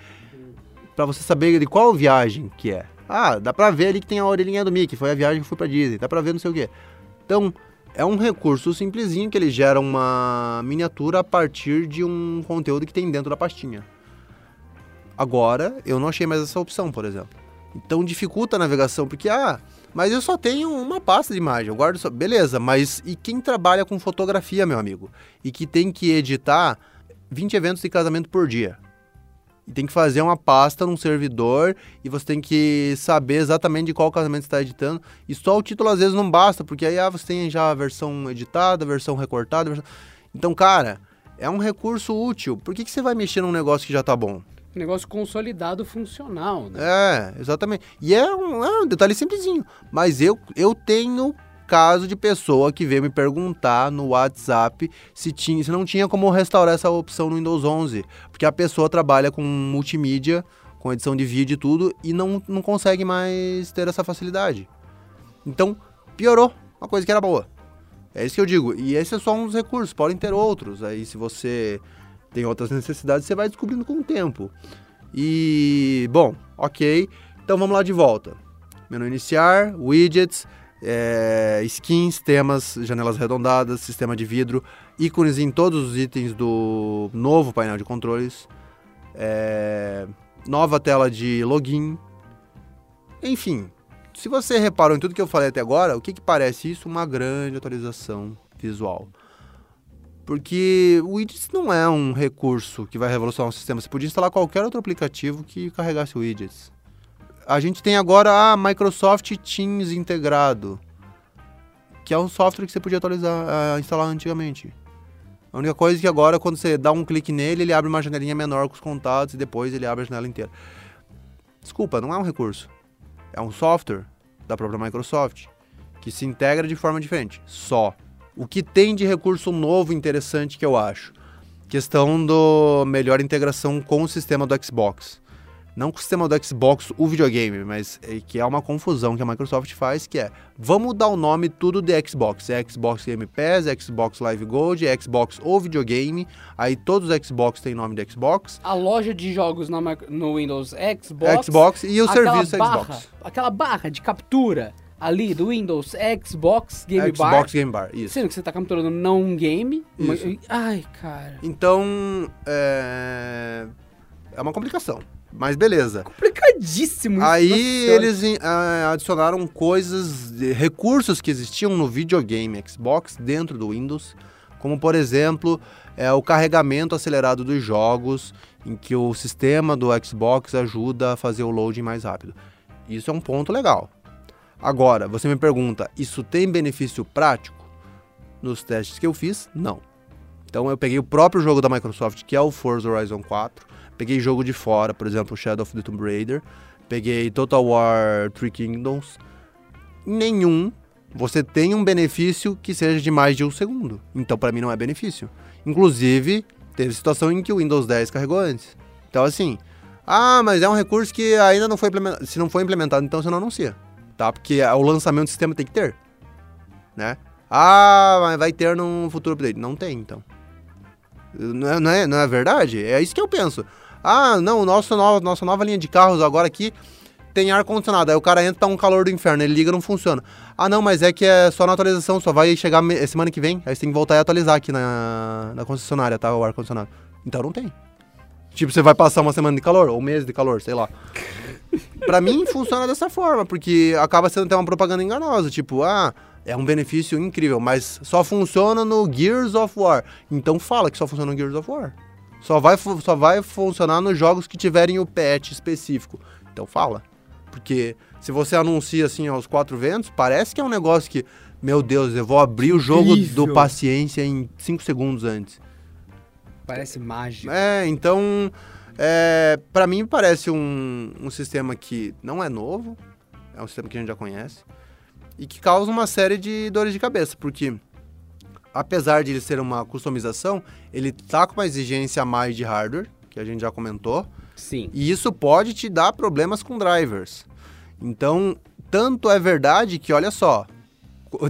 para você saber de qual viagem que é. Ah, dá pra ver ali que tem a orelhinha do Mickey, foi a viagem que fui pra Disney, dá pra ver não sei o quê. Então, é um recurso simplesinho que ele gera uma miniatura a partir de um conteúdo que tem dentro da pastinha. Agora, eu não achei mais essa opção, por exemplo. Então dificulta a navegação, porque, ah, mas eu só tenho uma pasta de imagem, eu guardo só. Beleza, mas e quem trabalha com fotografia, meu amigo? E que tem que editar 20 eventos de casamento por dia? E tem que fazer uma pasta num servidor e você tem que saber exatamente de qual casamento você está editando. E só o título às vezes não basta, porque aí ah, você tem já a versão editada, a versão recortada. A versão... Então, cara, é um recurso útil. Por que, que você vai mexer num negócio que já está bom? negócio consolidado funcional, né? É, exatamente. E é um, é um detalhe simplesinho. Mas eu, eu tenho caso de pessoa que veio me perguntar no WhatsApp se, tinha, se não tinha como restaurar essa opção no Windows 11. Porque a pessoa trabalha com multimídia, com edição de vídeo e tudo, e não, não consegue mais ter essa facilidade. Então, piorou uma coisa que era boa. É isso que eu digo. E esse é só um dos recursos, podem ter outros. Aí, se você tem outras necessidades, você vai descobrindo com o tempo. E, bom, ok. Então vamos lá de volta. Menu iniciar, widgets, é, skins, temas, janelas arredondadas, sistema de vidro, ícones em todos os itens do novo painel de controles, é, nova tela de login. Enfim, se você reparou em tudo que eu falei até agora, o que, que parece isso? Uma grande atualização visual. Porque o widgets não é um recurso que vai revolucionar o sistema. Você podia instalar qualquer outro aplicativo que carregasse widgets. A gente tem agora a Microsoft Teams integrado, que é um software que você podia atualizar, uh, instalar antigamente. A única coisa é que agora, quando você dá um clique nele, ele abre uma janelinha menor com os contatos e depois ele abre a janela inteira. Desculpa, não é um recurso. É um software da própria Microsoft que se integra de forma diferente. Só. O que tem de recurso novo interessante que eu acho? Questão do melhor integração com o sistema do Xbox. Não com o sistema do Xbox, o videogame, mas é que é uma confusão que a Microsoft faz, que é, vamos dar o nome tudo de Xbox. É Xbox Game Pass, é Xbox Live Gold, é Xbox ou videogame. Aí todos os Xbox têm nome de Xbox. A loja de jogos no Windows Xbox. Xbox e o serviço barra, Xbox. Aquela barra de captura ali do Windows Xbox Game Xbox Bar. Xbox Game Bar, isso. Sendo que você tá capturando não um game. Mas... Ai, cara. Então, é... é uma complicação. Mas beleza. Complicadíssimo. isso, Aí eles ah, adicionaram coisas, recursos que existiam no videogame Xbox dentro do Windows, como por exemplo é, o carregamento acelerado dos jogos, em que o sistema do Xbox ajuda a fazer o loading mais rápido. Isso é um ponto legal. Agora, você me pergunta, isso tem benefício prático? Nos testes que eu fiz, não. Então eu peguei o próprio jogo da Microsoft, que é o Forza Horizon 4, peguei jogo de fora, por exemplo, Shadow of the Tomb Raider, peguei Total War Three Kingdoms. Nenhum você tem um benefício que seja de mais de um segundo. Então, para mim, não é benefício. Inclusive, teve situação em que o Windows 10 carregou antes. Então, assim, ah, mas é um recurso que ainda não foi implementado. Se não foi implementado, então você não anuncia. Tá? Porque o lançamento do sistema tem que ter. Né? Ah, vai ter num futuro update. Não tem, então. Não é, não é, não é verdade? É isso que eu penso. Ah, não, nosso no, nossa nova linha de carros agora aqui tem ar-condicionado. Aí o cara entra, tá um calor do inferno, ele liga não funciona. Ah, não, mas é que é só na atualização, só vai chegar semana que vem. Aí você tem que voltar e atualizar aqui na, na concessionária, tá? O ar-condicionado. Então não tem. Tipo, você vai passar uma semana de calor, ou um mês de calor, sei lá. Pra mim funciona dessa forma, porque acaba sendo até uma propaganda enganosa. Tipo, ah, é um benefício incrível, mas só funciona no Gears of War. Então fala que só funciona no Gears of War. Só vai, só vai funcionar nos jogos que tiverem o patch específico. Então fala. Porque se você anuncia assim aos quatro ventos, parece que é um negócio que meu Deus, eu vou abrir o jogo Incrível. do Paciência em 5 segundos antes. Parece mágico. É, então, é, para mim parece um, um sistema que não é novo, é um sistema que a gente já conhece, e que causa uma série de dores de cabeça, porque apesar de ele ser uma customização, ele tá com uma exigência a mais de hardware, que a gente já comentou, Sim. e isso pode te dar problemas com drivers. Então, tanto é verdade que, olha só,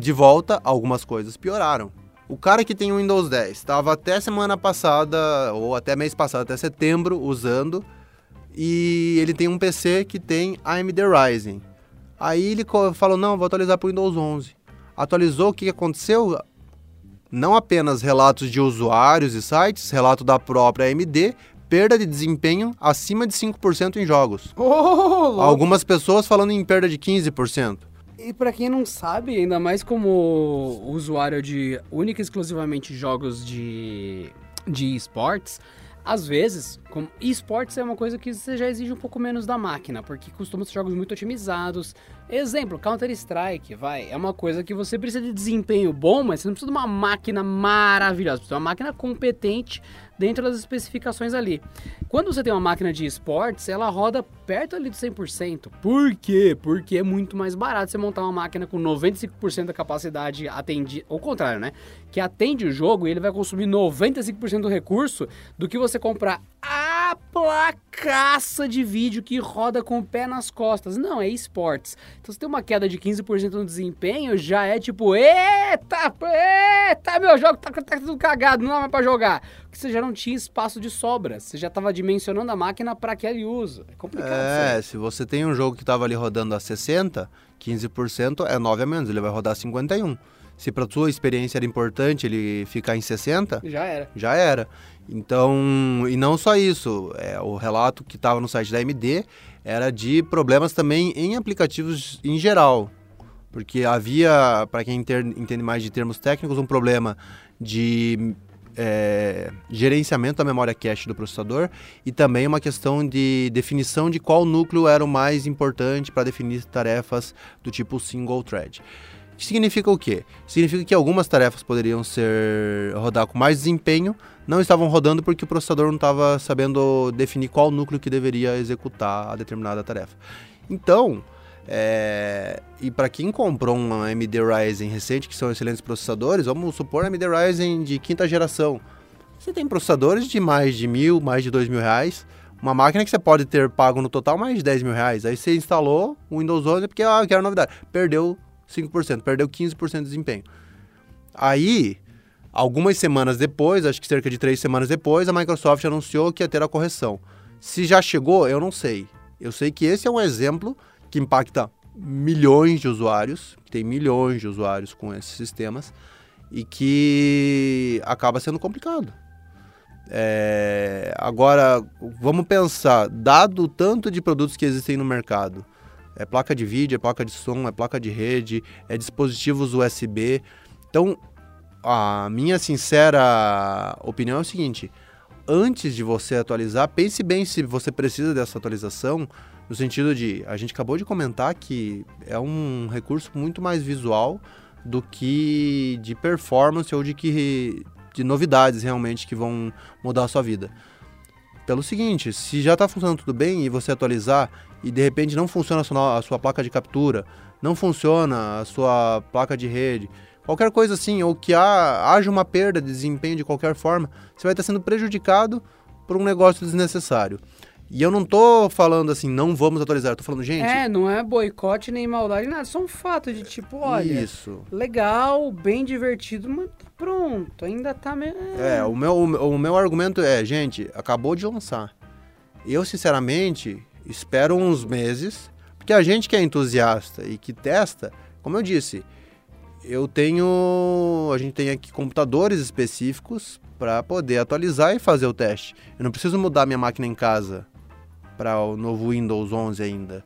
de volta, algumas coisas pioraram. O cara que tem o Windows 10 estava até semana passada, ou até mês passado, até setembro, usando, e ele tem um PC que tem AMD Ryzen. Aí ele falou, não, vou atualizar para o Windows 11. Atualizou, o que aconteceu? Não apenas relatos de usuários e sites, relato da própria AMD, perda de desempenho acima de 5% em jogos. Oh. Algumas pessoas falando em perda de 15%. E pra quem não sabe, ainda mais como usuário de única e exclusivamente jogos de, de esportes, às vezes, como esportes é uma coisa que você já exige um pouco menos da máquina, porque costumam ser jogos muito otimizados. Exemplo, Counter-Strike, vai, é uma coisa que você precisa de desempenho bom, mas você não precisa de uma máquina maravilhosa, precisa de uma máquina competente dentro das especificações ali. Quando você tem uma máquina de esportes, ela roda perto ali de 100%. Por quê? Porque é muito mais barato você montar uma máquina com 95% da capacidade atendida, ou contrário, né? Que atende o jogo e ele vai consumir 95% do recurso do que você comprar a placaça de vídeo que roda com o pé nas costas. Não, é esportes. Então você tem uma queda de 15% no desempenho, já é tipo, eita, eita, meu jogo tá, tá tudo cagado, não dá mais pra jogar. Porque você já não tinha espaço de sobra, você já tava dimensionando a máquina para aquele uso. É complicado É, se você tem um jogo que estava ali rodando a 60, 15% é 9 a menos, ele vai rodar 51. Se para sua experiência era importante ele ficar em 60, aí. Já era. já era. Então, e não só isso, é, o relato que estava no site da AMD era de problemas também em aplicativos em geral. Porque havia, para quem enter- entende mais de termos técnicos, um problema de é, gerenciamento da memória cache do processador e também uma questão de definição de qual núcleo era o mais importante para definir tarefas do tipo single thread. Significa o quê? Significa que algumas tarefas poderiam ser rodar com mais desempenho, não estavam rodando porque o processador não estava sabendo definir qual núcleo que deveria executar a determinada tarefa. Então, é, e para quem comprou um AMD Ryzen recente, que são excelentes processadores, vamos supor AMD Ryzen de quinta geração. Você tem processadores de mais de mil, mais de dois mil reais, uma máquina que você pode ter pago no total mais de 10 mil reais. Aí você instalou o Windows 11 porque, ah, quero novidade. Perdeu 5%, perdeu 15% de desempenho. Aí, algumas semanas depois, acho que cerca de três semanas depois, a Microsoft anunciou que ia ter a correção. Se já chegou, eu não sei. Eu sei que esse é um exemplo que impacta milhões de usuários, tem milhões de usuários com esses sistemas, e que acaba sendo complicado. É, agora, vamos pensar, dado o tanto de produtos que existem no mercado, é placa de vídeo, é placa de som, é placa de rede, é dispositivos USB. Então, a minha sincera opinião é o seguinte: antes de você atualizar, pense bem se você precisa dessa atualização, no sentido de, a gente acabou de comentar que é um recurso muito mais visual do que de performance ou de que de novidades realmente que vão mudar a sua vida. Pelo seguinte, se já está funcionando tudo bem e você atualizar e de repente não funciona a sua, a sua placa de captura, não funciona a sua placa de rede, qualquer coisa assim, ou que há, haja uma perda de desempenho de qualquer forma, você vai estar sendo prejudicado por um negócio desnecessário. E eu não tô falando assim, não vamos atualizar, eu tô falando, gente. É, não é boicote nem maldade, nada. Só um fato de tipo, olha, Isso. legal, bem divertido, mas tá pronto, ainda tá meio. É, o meu, o meu argumento é, gente, acabou de lançar. Eu, sinceramente, espero uns meses, porque a gente que é entusiasta e que testa, como eu disse, eu tenho. A gente tem aqui computadores específicos para poder atualizar e fazer o teste. Eu não preciso mudar minha máquina em casa para o novo Windows 11 ainda.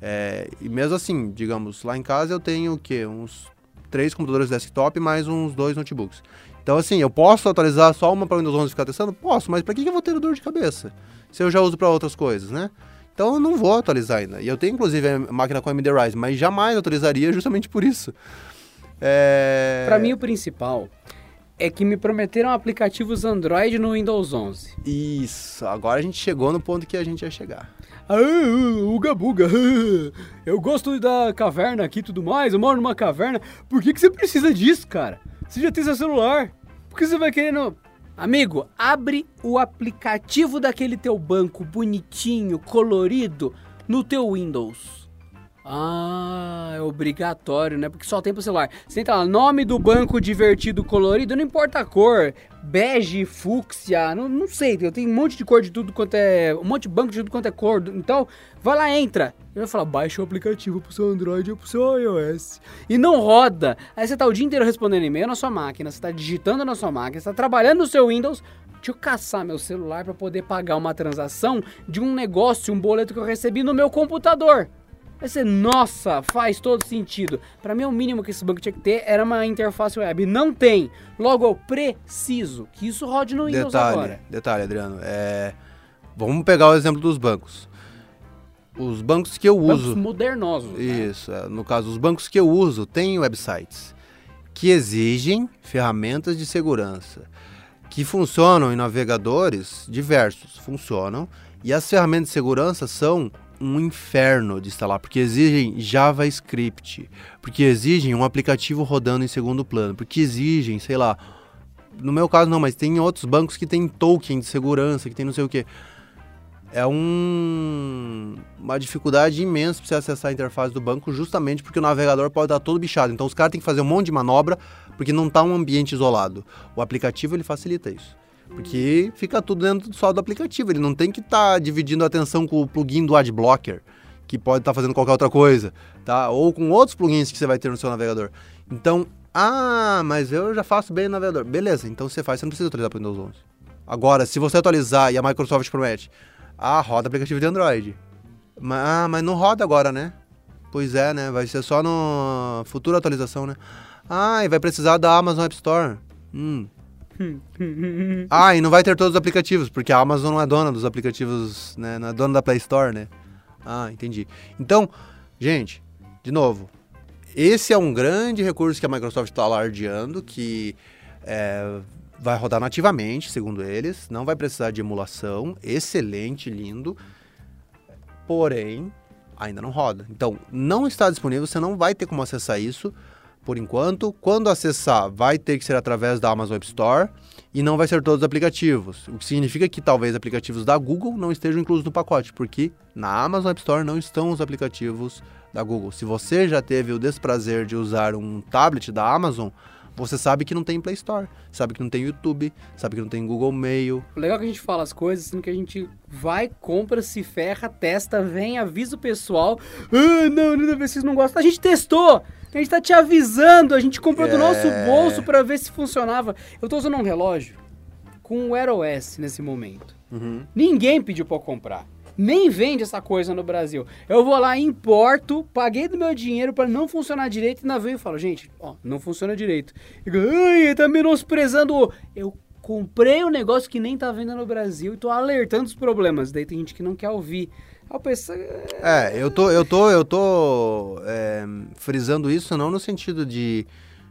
É, e mesmo assim, digamos, lá em casa eu tenho o quê? Uns três computadores desktop mais uns dois notebooks. Então, assim, eu posso atualizar só uma para o Windows 11 e ficar testando? Posso, mas para que que eu vou ter dor de cabeça? Se eu já uso para outras coisas, né? Então eu não vou atualizar ainda. E eu tenho, inclusive, a máquina com AMD Ryzen, mas jamais atualizaria justamente por isso. É... Pra mim, o principal é que me prometeram aplicativos Android no Windows 11. Isso, agora a gente chegou no ponto que a gente ia chegar. Ah, uga buga, eu gosto da caverna aqui e tudo mais, eu moro numa caverna. Por que, que você precisa disso, cara? Você já tem seu celular. Por que você vai querendo... Amigo, abre o aplicativo daquele teu banco bonitinho, colorido, no teu Windows. Ah, é obrigatório, né? Porque só tem pro celular. Você entra lá, nome do banco divertido colorido, não importa a cor. Bege, fúcsia, não, não sei. Eu tenho um monte de cor de tudo quanto é. Um monte de banco de tudo quanto é cor. Então, vai lá, entra. Ele vai falar, baixa o aplicativo pro seu Android ou pro seu iOS. E não roda. Aí você tá o dia inteiro respondendo e-mail na sua máquina, você tá digitando na sua máquina, você tá trabalhando no seu Windows. Deixa eu caçar meu celular para poder pagar uma transação de um negócio, um boleto que eu recebi no meu computador. Vai ser, nossa, faz todo sentido. Para mim, o mínimo que esse banco tinha que ter era uma interface web. Não tem. Logo, eu preciso que isso rode no Windows detalhe, agora. Detalhe, Adriano. É... Vamos pegar o exemplo dos bancos. Os bancos que eu bancos uso. modernosos. Né? Isso, é, no caso, os bancos que eu uso têm websites que exigem ferramentas de segurança que funcionam em navegadores diversos, funcionam, e as ferramentas de segurança são um inferno de instalar, porque exigem JavaScript, porque exigem um aplicativo rodando em segundo plano, porque exigem, sei lá, no meu caso não, mas tem outros bancos que tem token de segurança, que tem não sei o que. É um, uma dificuldade imensa para você acessar a interface do banco, justamente porque o navegador pode estar todo bichado. Então os caras têm que fazer um monte de manobra porque não está um ambiente isolado. O aplicativo ele facilita isso. Porque fica tudo dentro só do aplicativo. Ele não tem que estar tá dividindo a atenção com o plugin do Adblocker, que pode estar tá fazendo qualquer outra coisa, tá? Ou com outros plugins que você vai ter no seu navegador. Então, ah, mas eu já faço bem no navegador. Beleza, então você faz, você não precisa atualizar para Windows 11. Agora, se você atualizar e a Microsoft promete, ah, roda aplicativo de Android. Mas, ah, mas não roda agora, né? Pois é, né? Vai ser só no futura atualização, né? Ah, e vai precisar da Amazon App Store. Hum, ah, e não vai ter todos os aplicativos, porque a Amazon não é dona dos aplicativos, né? Não é dona da Play Store, né? Ah, entendi. Então, gente, de novo, esse é um grande recurso que a Microsoft está alardeando, que é, vai rodar nativamente, segundo eles, não vai precisar de emulação, excelente, lindo, porém, ainda não roda. Então, não está disponível, você não vai ter como acessar isso por enquanto. Quando acessar, vai ter que ser através da Amazon App Store e não vai ser todos os aplicativos. O que significa que talvez aplicativos da Google não estejam inclusos no pacote, porque na Amazon App Store não estão os aplicativos da Google. Se você já teve o desprazer de usar um tablet da Amazon, você sabe que não tem Play Store, sabe que não tem YouTube, sabe que não tem Google Mail. O legal é que a gente fala as coisas, assim, que a gente vai, compra, se ferra, testa, vem, avisa o pessoal. Ah, não, não, vocês não gostam. A gente testou! A gente tá te avisando, a gente comprou é... do nosso bolso para ver se funcionava. Eu tô usando um relógio com o Wear OS nesse momento. Uhum. Ninguém pediu para comprar. Nem vende essa coisa no Brasil. Eu vou lá, importo, paguei do meu dinheiro para não funcionar direito e na veio e falo, gente, ó, não funciona direito. E tá menosprezando. Eu comprei um negócio que nem tá vendo no Brasil e tô alertando os problemas. Daí tem gente que não quer ouvir. É, eu tô, eu tô, eu tô é, frisando isso não no sentido de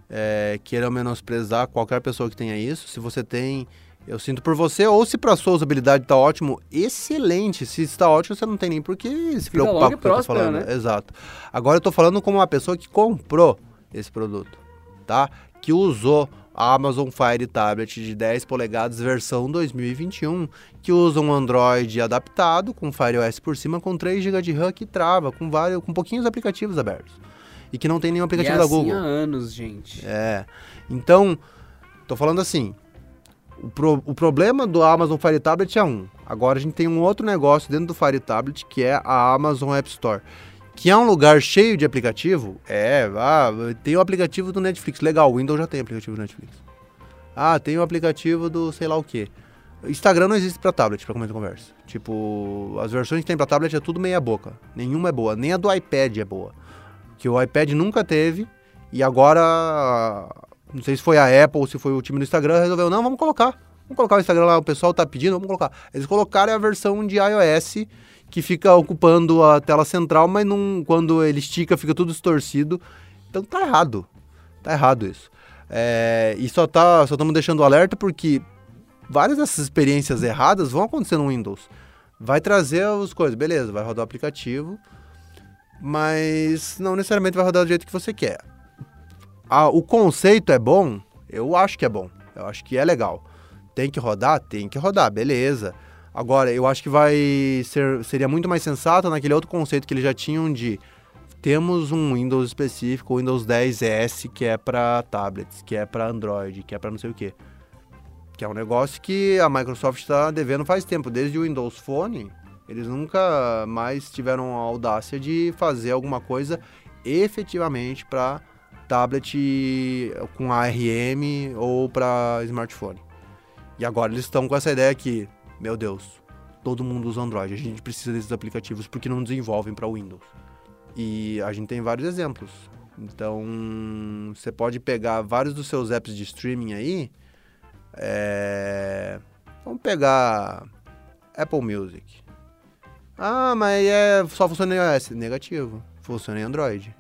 é, menosprezar qualquer pessoa que tenha isso. Se você tem, eu sinto por você, ou se para sua usabilidade tá ótimo, excelente. Se está ótimo, você não tem nem por que se preocupar com o que eu tô falando. Né? Exato. Agora eu tô falando como uma pessoa que comprou esse produto, tá? Que usou a Amazon Fire Tablet de 10 polegadas versão 2021, que usa um Android adaptado com Fire OS por cima com 3 GB de RAM que trava com vários com pouquinhos aplicativos abertos. E que não tem nenhum aplicativo da assim Google. há anos, gente. É. Então, tô falando assim, o, pro, o problema do Amazon Fire Tablet é um. Agora a gente tem um outro negócio dentro do Fire Tablet que é a Amazon App Store que é um lugar cheio de aplicativo, é, ah, tem o aplicativo do Netflix, legal, o Windows já tem aplicativo do Netflix. Ah, tem o aplicativo do sei lá o que. Instagram não existe para tablet, para começar a conversa. Tipo, as versões que tem para tablet é tudo meia boca. Nenhuma é boa, nem a do iPad é boa. Que o iPad nunca teve e agora não sei se foi a Apple ou se foi o time do Instagram resolveu, não, vamos colocar. Vamos colocar o Instagram lá, o pessoal tá pedindo, vamos colocar. Eles colocaram a versão de iOS que fica ocupando a tela central, mas não, quando ele estica fica tudo distorcido. Então tá errado. Tá errado isso. É, e só tá, só estamos deixando alerta porque várias dessas experiências erradas vão acontecer no Windows. Vai trazer as coisas, beleza, vai rodar o aplicativo, mas não necessariamente vai rodar do jeito que você quer. Ah, o conceito é bom? Eu acho que é bom. Eu acho que é legal. Tem que rodar? Tem que rodar, beleza. Agora, eu acho que vai ser seria muito mais sensato naquele outro conceito que eles já tinham de temos um Windows específico, o Windows 10S, que é para tablets, que é para Android, que é para não sei o quê. Que é um negócio que a Microsoft está devendo faz tempo. Desde o Windows Phone, eles nunca mais tiveram a audácia de fazer alguma coisa efetivamente para tablet com ARM ou para smartphone. E agora eles estão com essa ideia que, meu Deus, todo mundo usa Android, a gente precisa desses aplicativos porque não desenvolvem para Windows. E a gente tem vários exemplos. Então, você pode pegar vários dos seus apps de streaming aí. É... Vamos pegar Apple Music. Ah, mas é... só funciona em iOS. Negativo. Funciona em Android.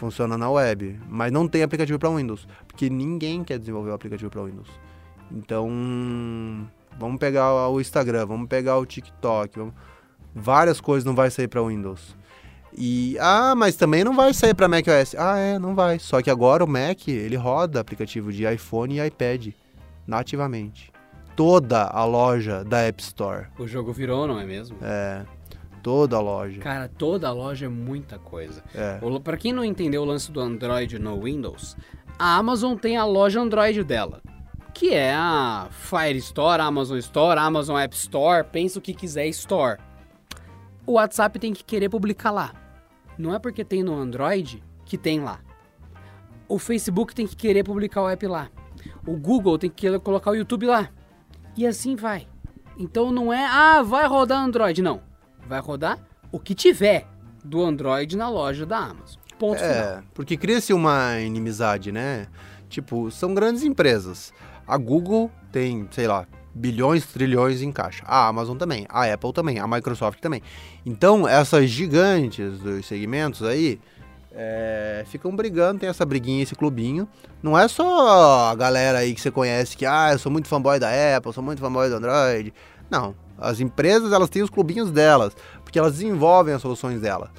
Funciona na web. Mas não tem aplicativo para Windows. Porque ninguém quer desenvolver o aplicativo para Windows. Então, vamos pegar o Instagram, vamos pegar o TikTok. Vamos... Várias coisas não vai sair para Windows. E ah, mas também não vai sair para macOS. Ah, é, não vai. Só que agora o Mac, ele roda aplicativo de iPhone e iPad nativamente. Toda a loja da App Store. O jogo virou, não é mesmo? É. Toda a loja. Cara, toda a loja é muita coisa. É. Para quem não entendeu o lance do Android no Windows, a Amazon tem a loja Android dela, que é a Fire Store, Amazon Store, Amazon App Store, pensa o que quiser Store. O WhatsApp tem que querer publicar lá. Não é porque tem no Android que tem lá. O Facebook tem que querer publicar o app lá. O Google tem que querer colocar o YouTube lá. E assim vai. Então não é, ah, vai rodar Android. Não. Vai rodar o que tiver do Android na loja da Amazon. Ponto é, final. porque cria-se uma inimizade, né? Tipo, são grandes empresas. A Google tem, sei lá, bilhões, trilhões em caixa. A Amazon também, a Apple também, a Microsoft também. Então, essas gigantes dos segmentos aí é, ficam brigando, tem essa briguinha, esse clubinho. Não é só a galera aí que você conhece que, ah, eu sou muito fanboy da Apple, sou muito fanboy do Android. Não, as empresas, elas têm os clubinhos delas, porque elas desenvolvem as soluções delas.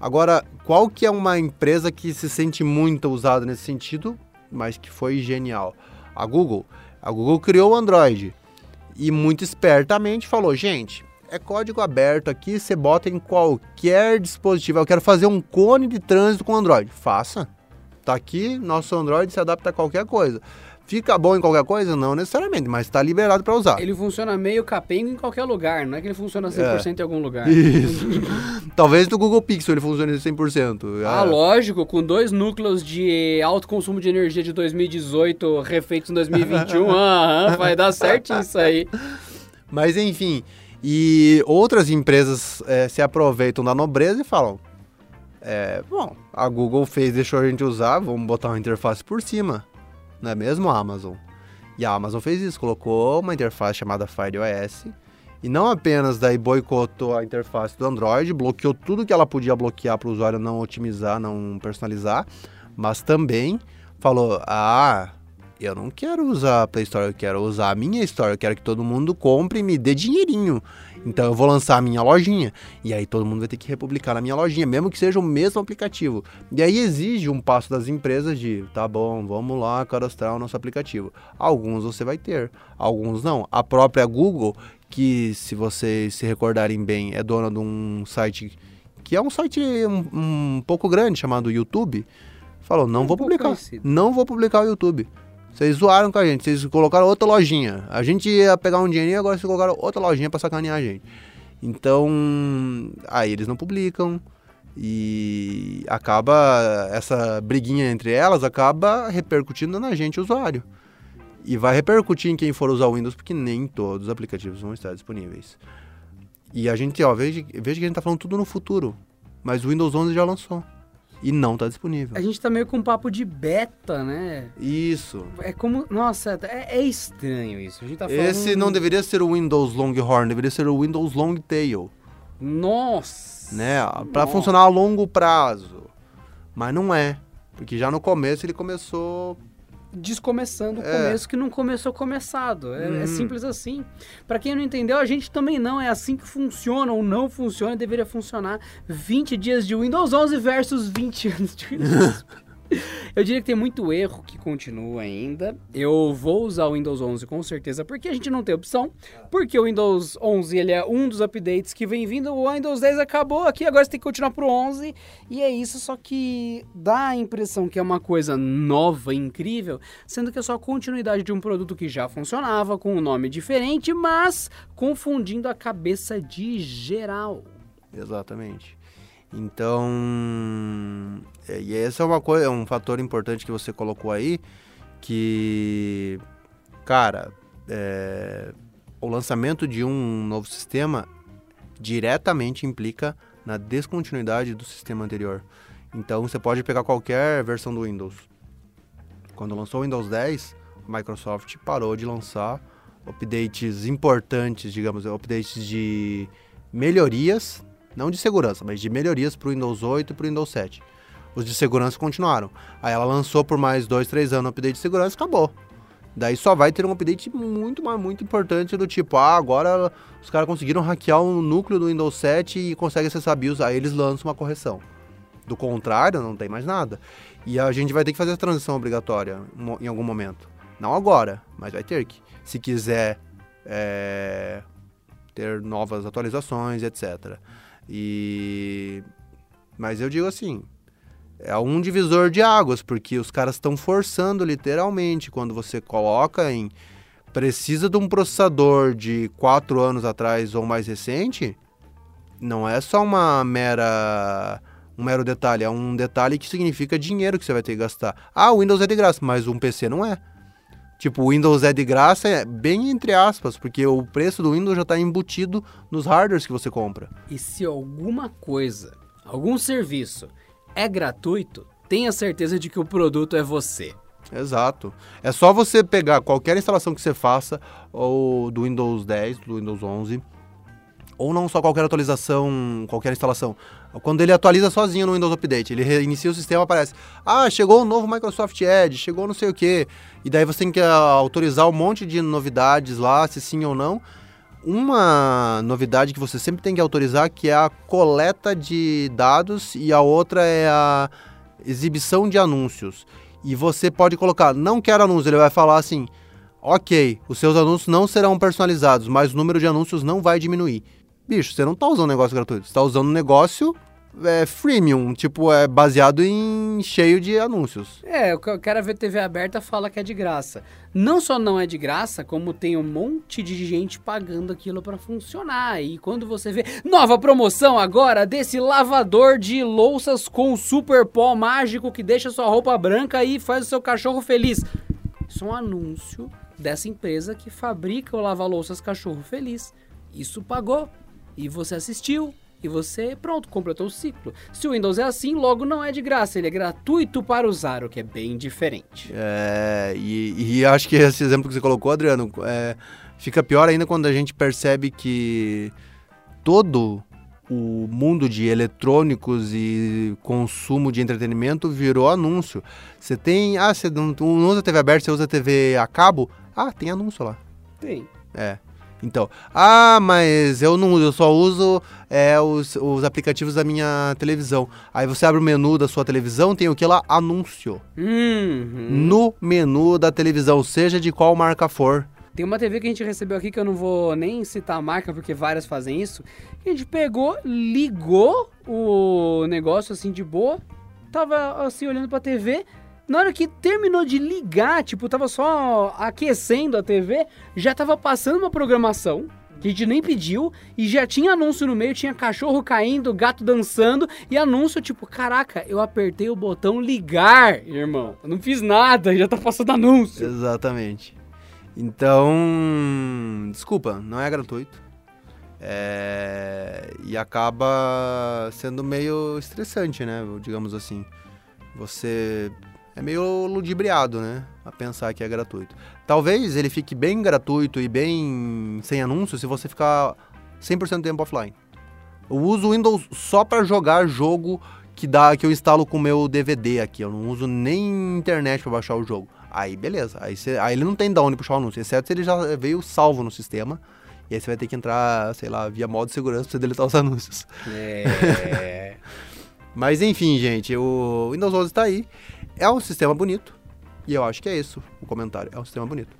Agora, qual que é uma empresa que se sente muito usada nesse sentido, mas que foi genial? A Google. A Google criou o Android e muito espertamente falou: gente, é código aberto aqui, você bota em qualquer dispositivo. Eu quero fazer um cone de trânsito com Android. Faça. Tá aqui, nosso Android se adapta a qualquer coisa. Fica bom em qualquer coisa? Não necessariamente, mas está liberado para usar. Ele funciona meio capengo em qualquer lugar, não é que ele funciona 100% é. em algum lugar. Isso. Talvez no Google Pixel ele funcione 100%. Ah, é. lógico, com dois núcleos de alto consumo de energia de 2018 refeitos em 2021, ah, vai dar certo isso aí. Mas enfim, e outras empresas é, se aproveitam da nobreza e falam: é, bom, a Google fez, deixou a gente usar, vamos botar uma interface por cima não é mesmo, Amazon? E a Amazon fez isso, colocou uma interface chamada Fire OS e não apenas daí boicotou a interface do Android, bloqueou tudo que ela podia bloquear para o usuário não otimizar, não personalizar, mas também falou: ah, eu não quero usar a Play Store, eu quero usar a minha Store, eu quero que todo mundo compre e me dê dinheirinho. Então eu vou lançar a minha lojinha. E aí todo mundo vai ter que republicar na minha lojinha, mesmo que seja o mesmo aplicativo. E aí exige um passo das empresas de, tá bom, vamos lá cadastrar o nosso aplicativo. Alguns você vai ter, alguns não. A própria Google, que se vocês se recordarem bem, é dona de um site que é um site um, um pouco grande chamado YouTube, falou, não um vou publicar, conhecido. não vou publicar o YouTube. Vocês zoaram com a gente, vocês colocaram outra lojinha. A gente ia pegar um dinheirinho, agora vocês colocaram outra lojinha pra sacanear a gente. Então, aí eles não publicam e acaba essa briguinha entre elas acaba repercutindo na gente, usuário. E vai repercutir em quem for usar o Windows, porque nem todos os aplicativos vão estar disponíveis. E a gente, ó, veja, veja que a gente tá falando tudo no futuro. Mas o Windows 11 já lançou e não tá disponível. A gente tá meio com um papo de beta, né? Isso. É como. Nossa, é, é estranho isso. A gente tá falando... Esse não deveria ser o Windows Longhorn, deveria ser o Windows Long Tail. Nossa! Né? Para funcionar a longo prazo. Mas não é. Porque já no começo ele começou descomeçando o É. começo que não começou começado. É, é Uhum. simples assim. Pra quem não entendeu, a gente também não. É assim que funciona ou não funciona. Deveria funcionar 20 dias de Windows 11 versus 20 anos de Windows. Eu diria que tem muito erro que continua ainda. Eu vou usar o Windows 11 com certeza, porque a gente não tem opção. Porque o Windows 11 ele é um dos updates que vem vindo. O Windows 10 acabou aqui, agora você tem que continuar pro 11. E é isso, só que dá a impressão que é uma coisa nova, incrível, sendo que é só a continuidade de um produto que já funcionava, com um nome diferente, mas confundindo a cabeça de geral. Exatamente. Então, é, e esse é uma coisa, é um fator importante que você colocou aí, que, cara, é, o lançamento de um novo sistema diretamente implica na descontinuidade do sistema anterior. Então, você pode pegar qualquer versão do Windows. Quando lançou o Windows 10, a Microsoft parou de lançar updates importantes, digamos, updates de melhorias, não de segurança, mas de melhorias para o Windows 8 e para o Windows 7. Os de segurança continuaram. Aí ela lançou por mais dois, três anos o update de segurança e acabou. Daí só vai ter um update muito, mas muito importante do tipo, ah, agora os caras conseguiram hackear o núcleo do Windows 7 e conseguem acessar BIOS, aí eles lançam uma correção. Do contrário, não tem mais nada. E a gente vai ter que fazer a transição obrigatória em algum momento. Não agora, mas vai ter que. Se quiser é, ter novas atualizações, etc. E mas eu digo assim, é um divisor de águas, porque os caras estão forçando literalmente quando você coloca em precisa de um processador de 4 anos atrás ou mais recente, não é só uma mera um mero detalhe, é um detalhe que significa dinheiro que você vai ter que gastar. Ah, o Windows é de graça, mas um PC não é. Tipo, o Windows é de graça, é bem entre aspas, porque o preço do Windows já está embutido nos hardwares que você compra. E se alguma coisa, algum serviço é gratuito, tenha certeza de que o produto é você. Exato. É só você pegar qualquer instalação que você faça, ou do Windows 10, do Windows 11, ou não só qualquer atualização, qualquer instalação. Quando ele atualiza sozinho no Windows Update, ele reinicia o sistema, aparece, ah, chegou o novo Microsoft Edge, chegou não sei o que, e daí você tem que ah, autorizar um monte de novidades lá, se sim ou não. Uma novidade que você sempre tem que autorizar, que é a coleta de dados, e a outra é a exibição de anúncios. E você pode colocar, não quero anúncio, ele vai falar assim, ok, os seus anúncios não serão personalizados, mas o número de anúncios não vai diminuir. Bicho, você não tá usando negócio gratuito, você tá usando um negócio é, freemium, tipo, é baseado em cheio de anúncios. É, o ca- o cara vê TV aberta fala que é de graça. Não só não é de graça, como tem um monte de gente pagando aquilo pra funcionar. E quando você vê nova promoção agora desse lavador de louças com super pó mágico que deixa sua roupa branca e faz o seu cachorro feliz. Isso é um anúncio dessa empresa que fabrica o lava-louças cachorro feliz. Isso pagou e você assistiu. E você, pronto, completou o ciclo. Se o Windows é assim, logo não é de graça, ele é gratuito para usar, o que é bem diferente. É, e, e acho que esse exemplo que você colocou, Adriano, é, fica pior ainda quando a gente percebe que todo o mundo de eletrônicos e consumo de entretenimento virou anúncio. Você tem, ah, você não, não usa TV aberta, você usa TV a cabo? Ah, tem anúncio lá. Tem. É. Então, ah, mas eu não uso, eu só uso é, os, os aplicativos da minha televisão. Aí você abre o menu da sua televisão, tem o que lá? Anúncio. Uhum. No menu da televisão, seja de qual marca for. Tem uma TV que a gente recebeu aqui que eu não vou nem citar a marca porque várias fazem isso. A gente pegou, ligou o negócio assim de boa, tava assim olhando pra TV. Na hora que terminou de ligar, tipo, tava só aquecendo a TV, já tava passando uma programação que a gente nem pediu e já tinha anúncio no meio, tinha cachorro caindo, gato dançando e anúncio tipo, caraca, eu apertei o botão ligar, irmão. Eu não fiz nada, já tá passando anúncio. Exatamente. Então, desculpa, não é gratuito. É, e acaba sendo meio estressante, né? Digamos assim. Você é meio ludibriado, né? A pensar que é gratuito. Talvez ele fique bem gratuito e bem sem anúncio se você ficar 100% do tempo offline. Eu uso o Windows só para jogar jogo que dá que eu instalo com o meu DVD aqui. Eu não uso nem internet para baixar o jogo. Aí beleza. Aí, cê, aí ele não tem de onde puxar o anúncio, exceto se ele já veio salvo no sistema. E aí você vai ter que entrar, sei lá, via modo de segurança pra você deletar os anúncios. É. Mas enfim, gente, o Windows 11 está aí. É um sistema bonito. E eu acho que é isso o comentário. É um sistema bonito.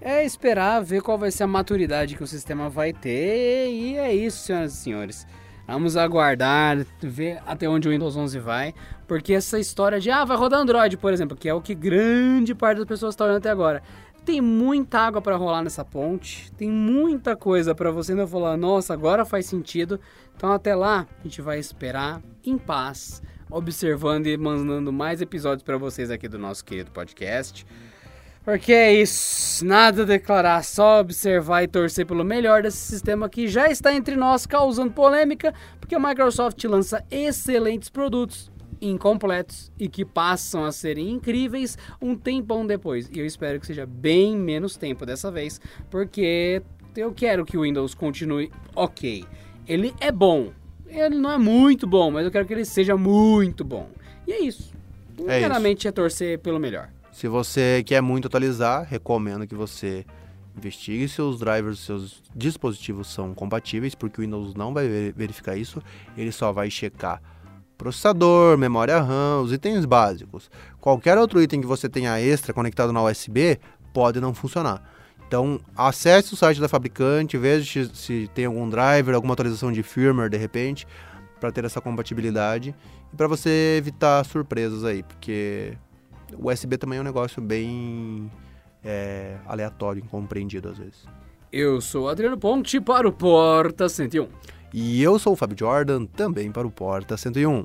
É esperar ver qual vai ser a maturidade que o sistema vai ter. E é isso, senhoras e senhores. Vamos aguardar, ver até onde o Windows 11 vai. Porque essa história de, ah, vai rodar Android, por exemplo, que é o que grande parte das pessoas está olhando até agora. Tem muita água para rolar nessa ponte, tem muita coisa para você ainda falar, nossa, agora faz sentido. Então até lá, a gente vai esperar em paz, observando e mandando mais episódios para vocês aqui do nosso querido podcast. Porque é isso, nada a declarar, só observar e torcer pelo melhor desse sistema que já está entre nós, causando polêmica, porque a Microsoft lança excelentes produtos incompletos e que passam a serem incríveis um tempão depois. E eu espero que seja bem menos tempo dessa vez, porque eu quero que o Windows continue ok. Ele é bom, ele não é muito bom, mas eu quero que ele seja muito bom. E é isso. Primeiramente é, é torcer pelo melhor. Se você quer muito atualizar, recomendo que você investigue se os drivers seus dispositivos são compatíveis, porque o Windows não vai verificar isso, ele só vai checar processador, memória RAM, os itens básicos. Qualquer outro item que você tenha extra conectado na USB pode não funcionar. Então, acesse o site da fabricante, veja se tem algum driver, alguma atualização de firmware de repente, para ter essa compatibilidade e para você evitar surpresas aí, porque o USB também é um negócio bem é, aleatório, incompreendido às vezes. Eu sou Adriano Ponte para o Porta 101. E eu sou o Fábio Jordan, também para o Porta 101.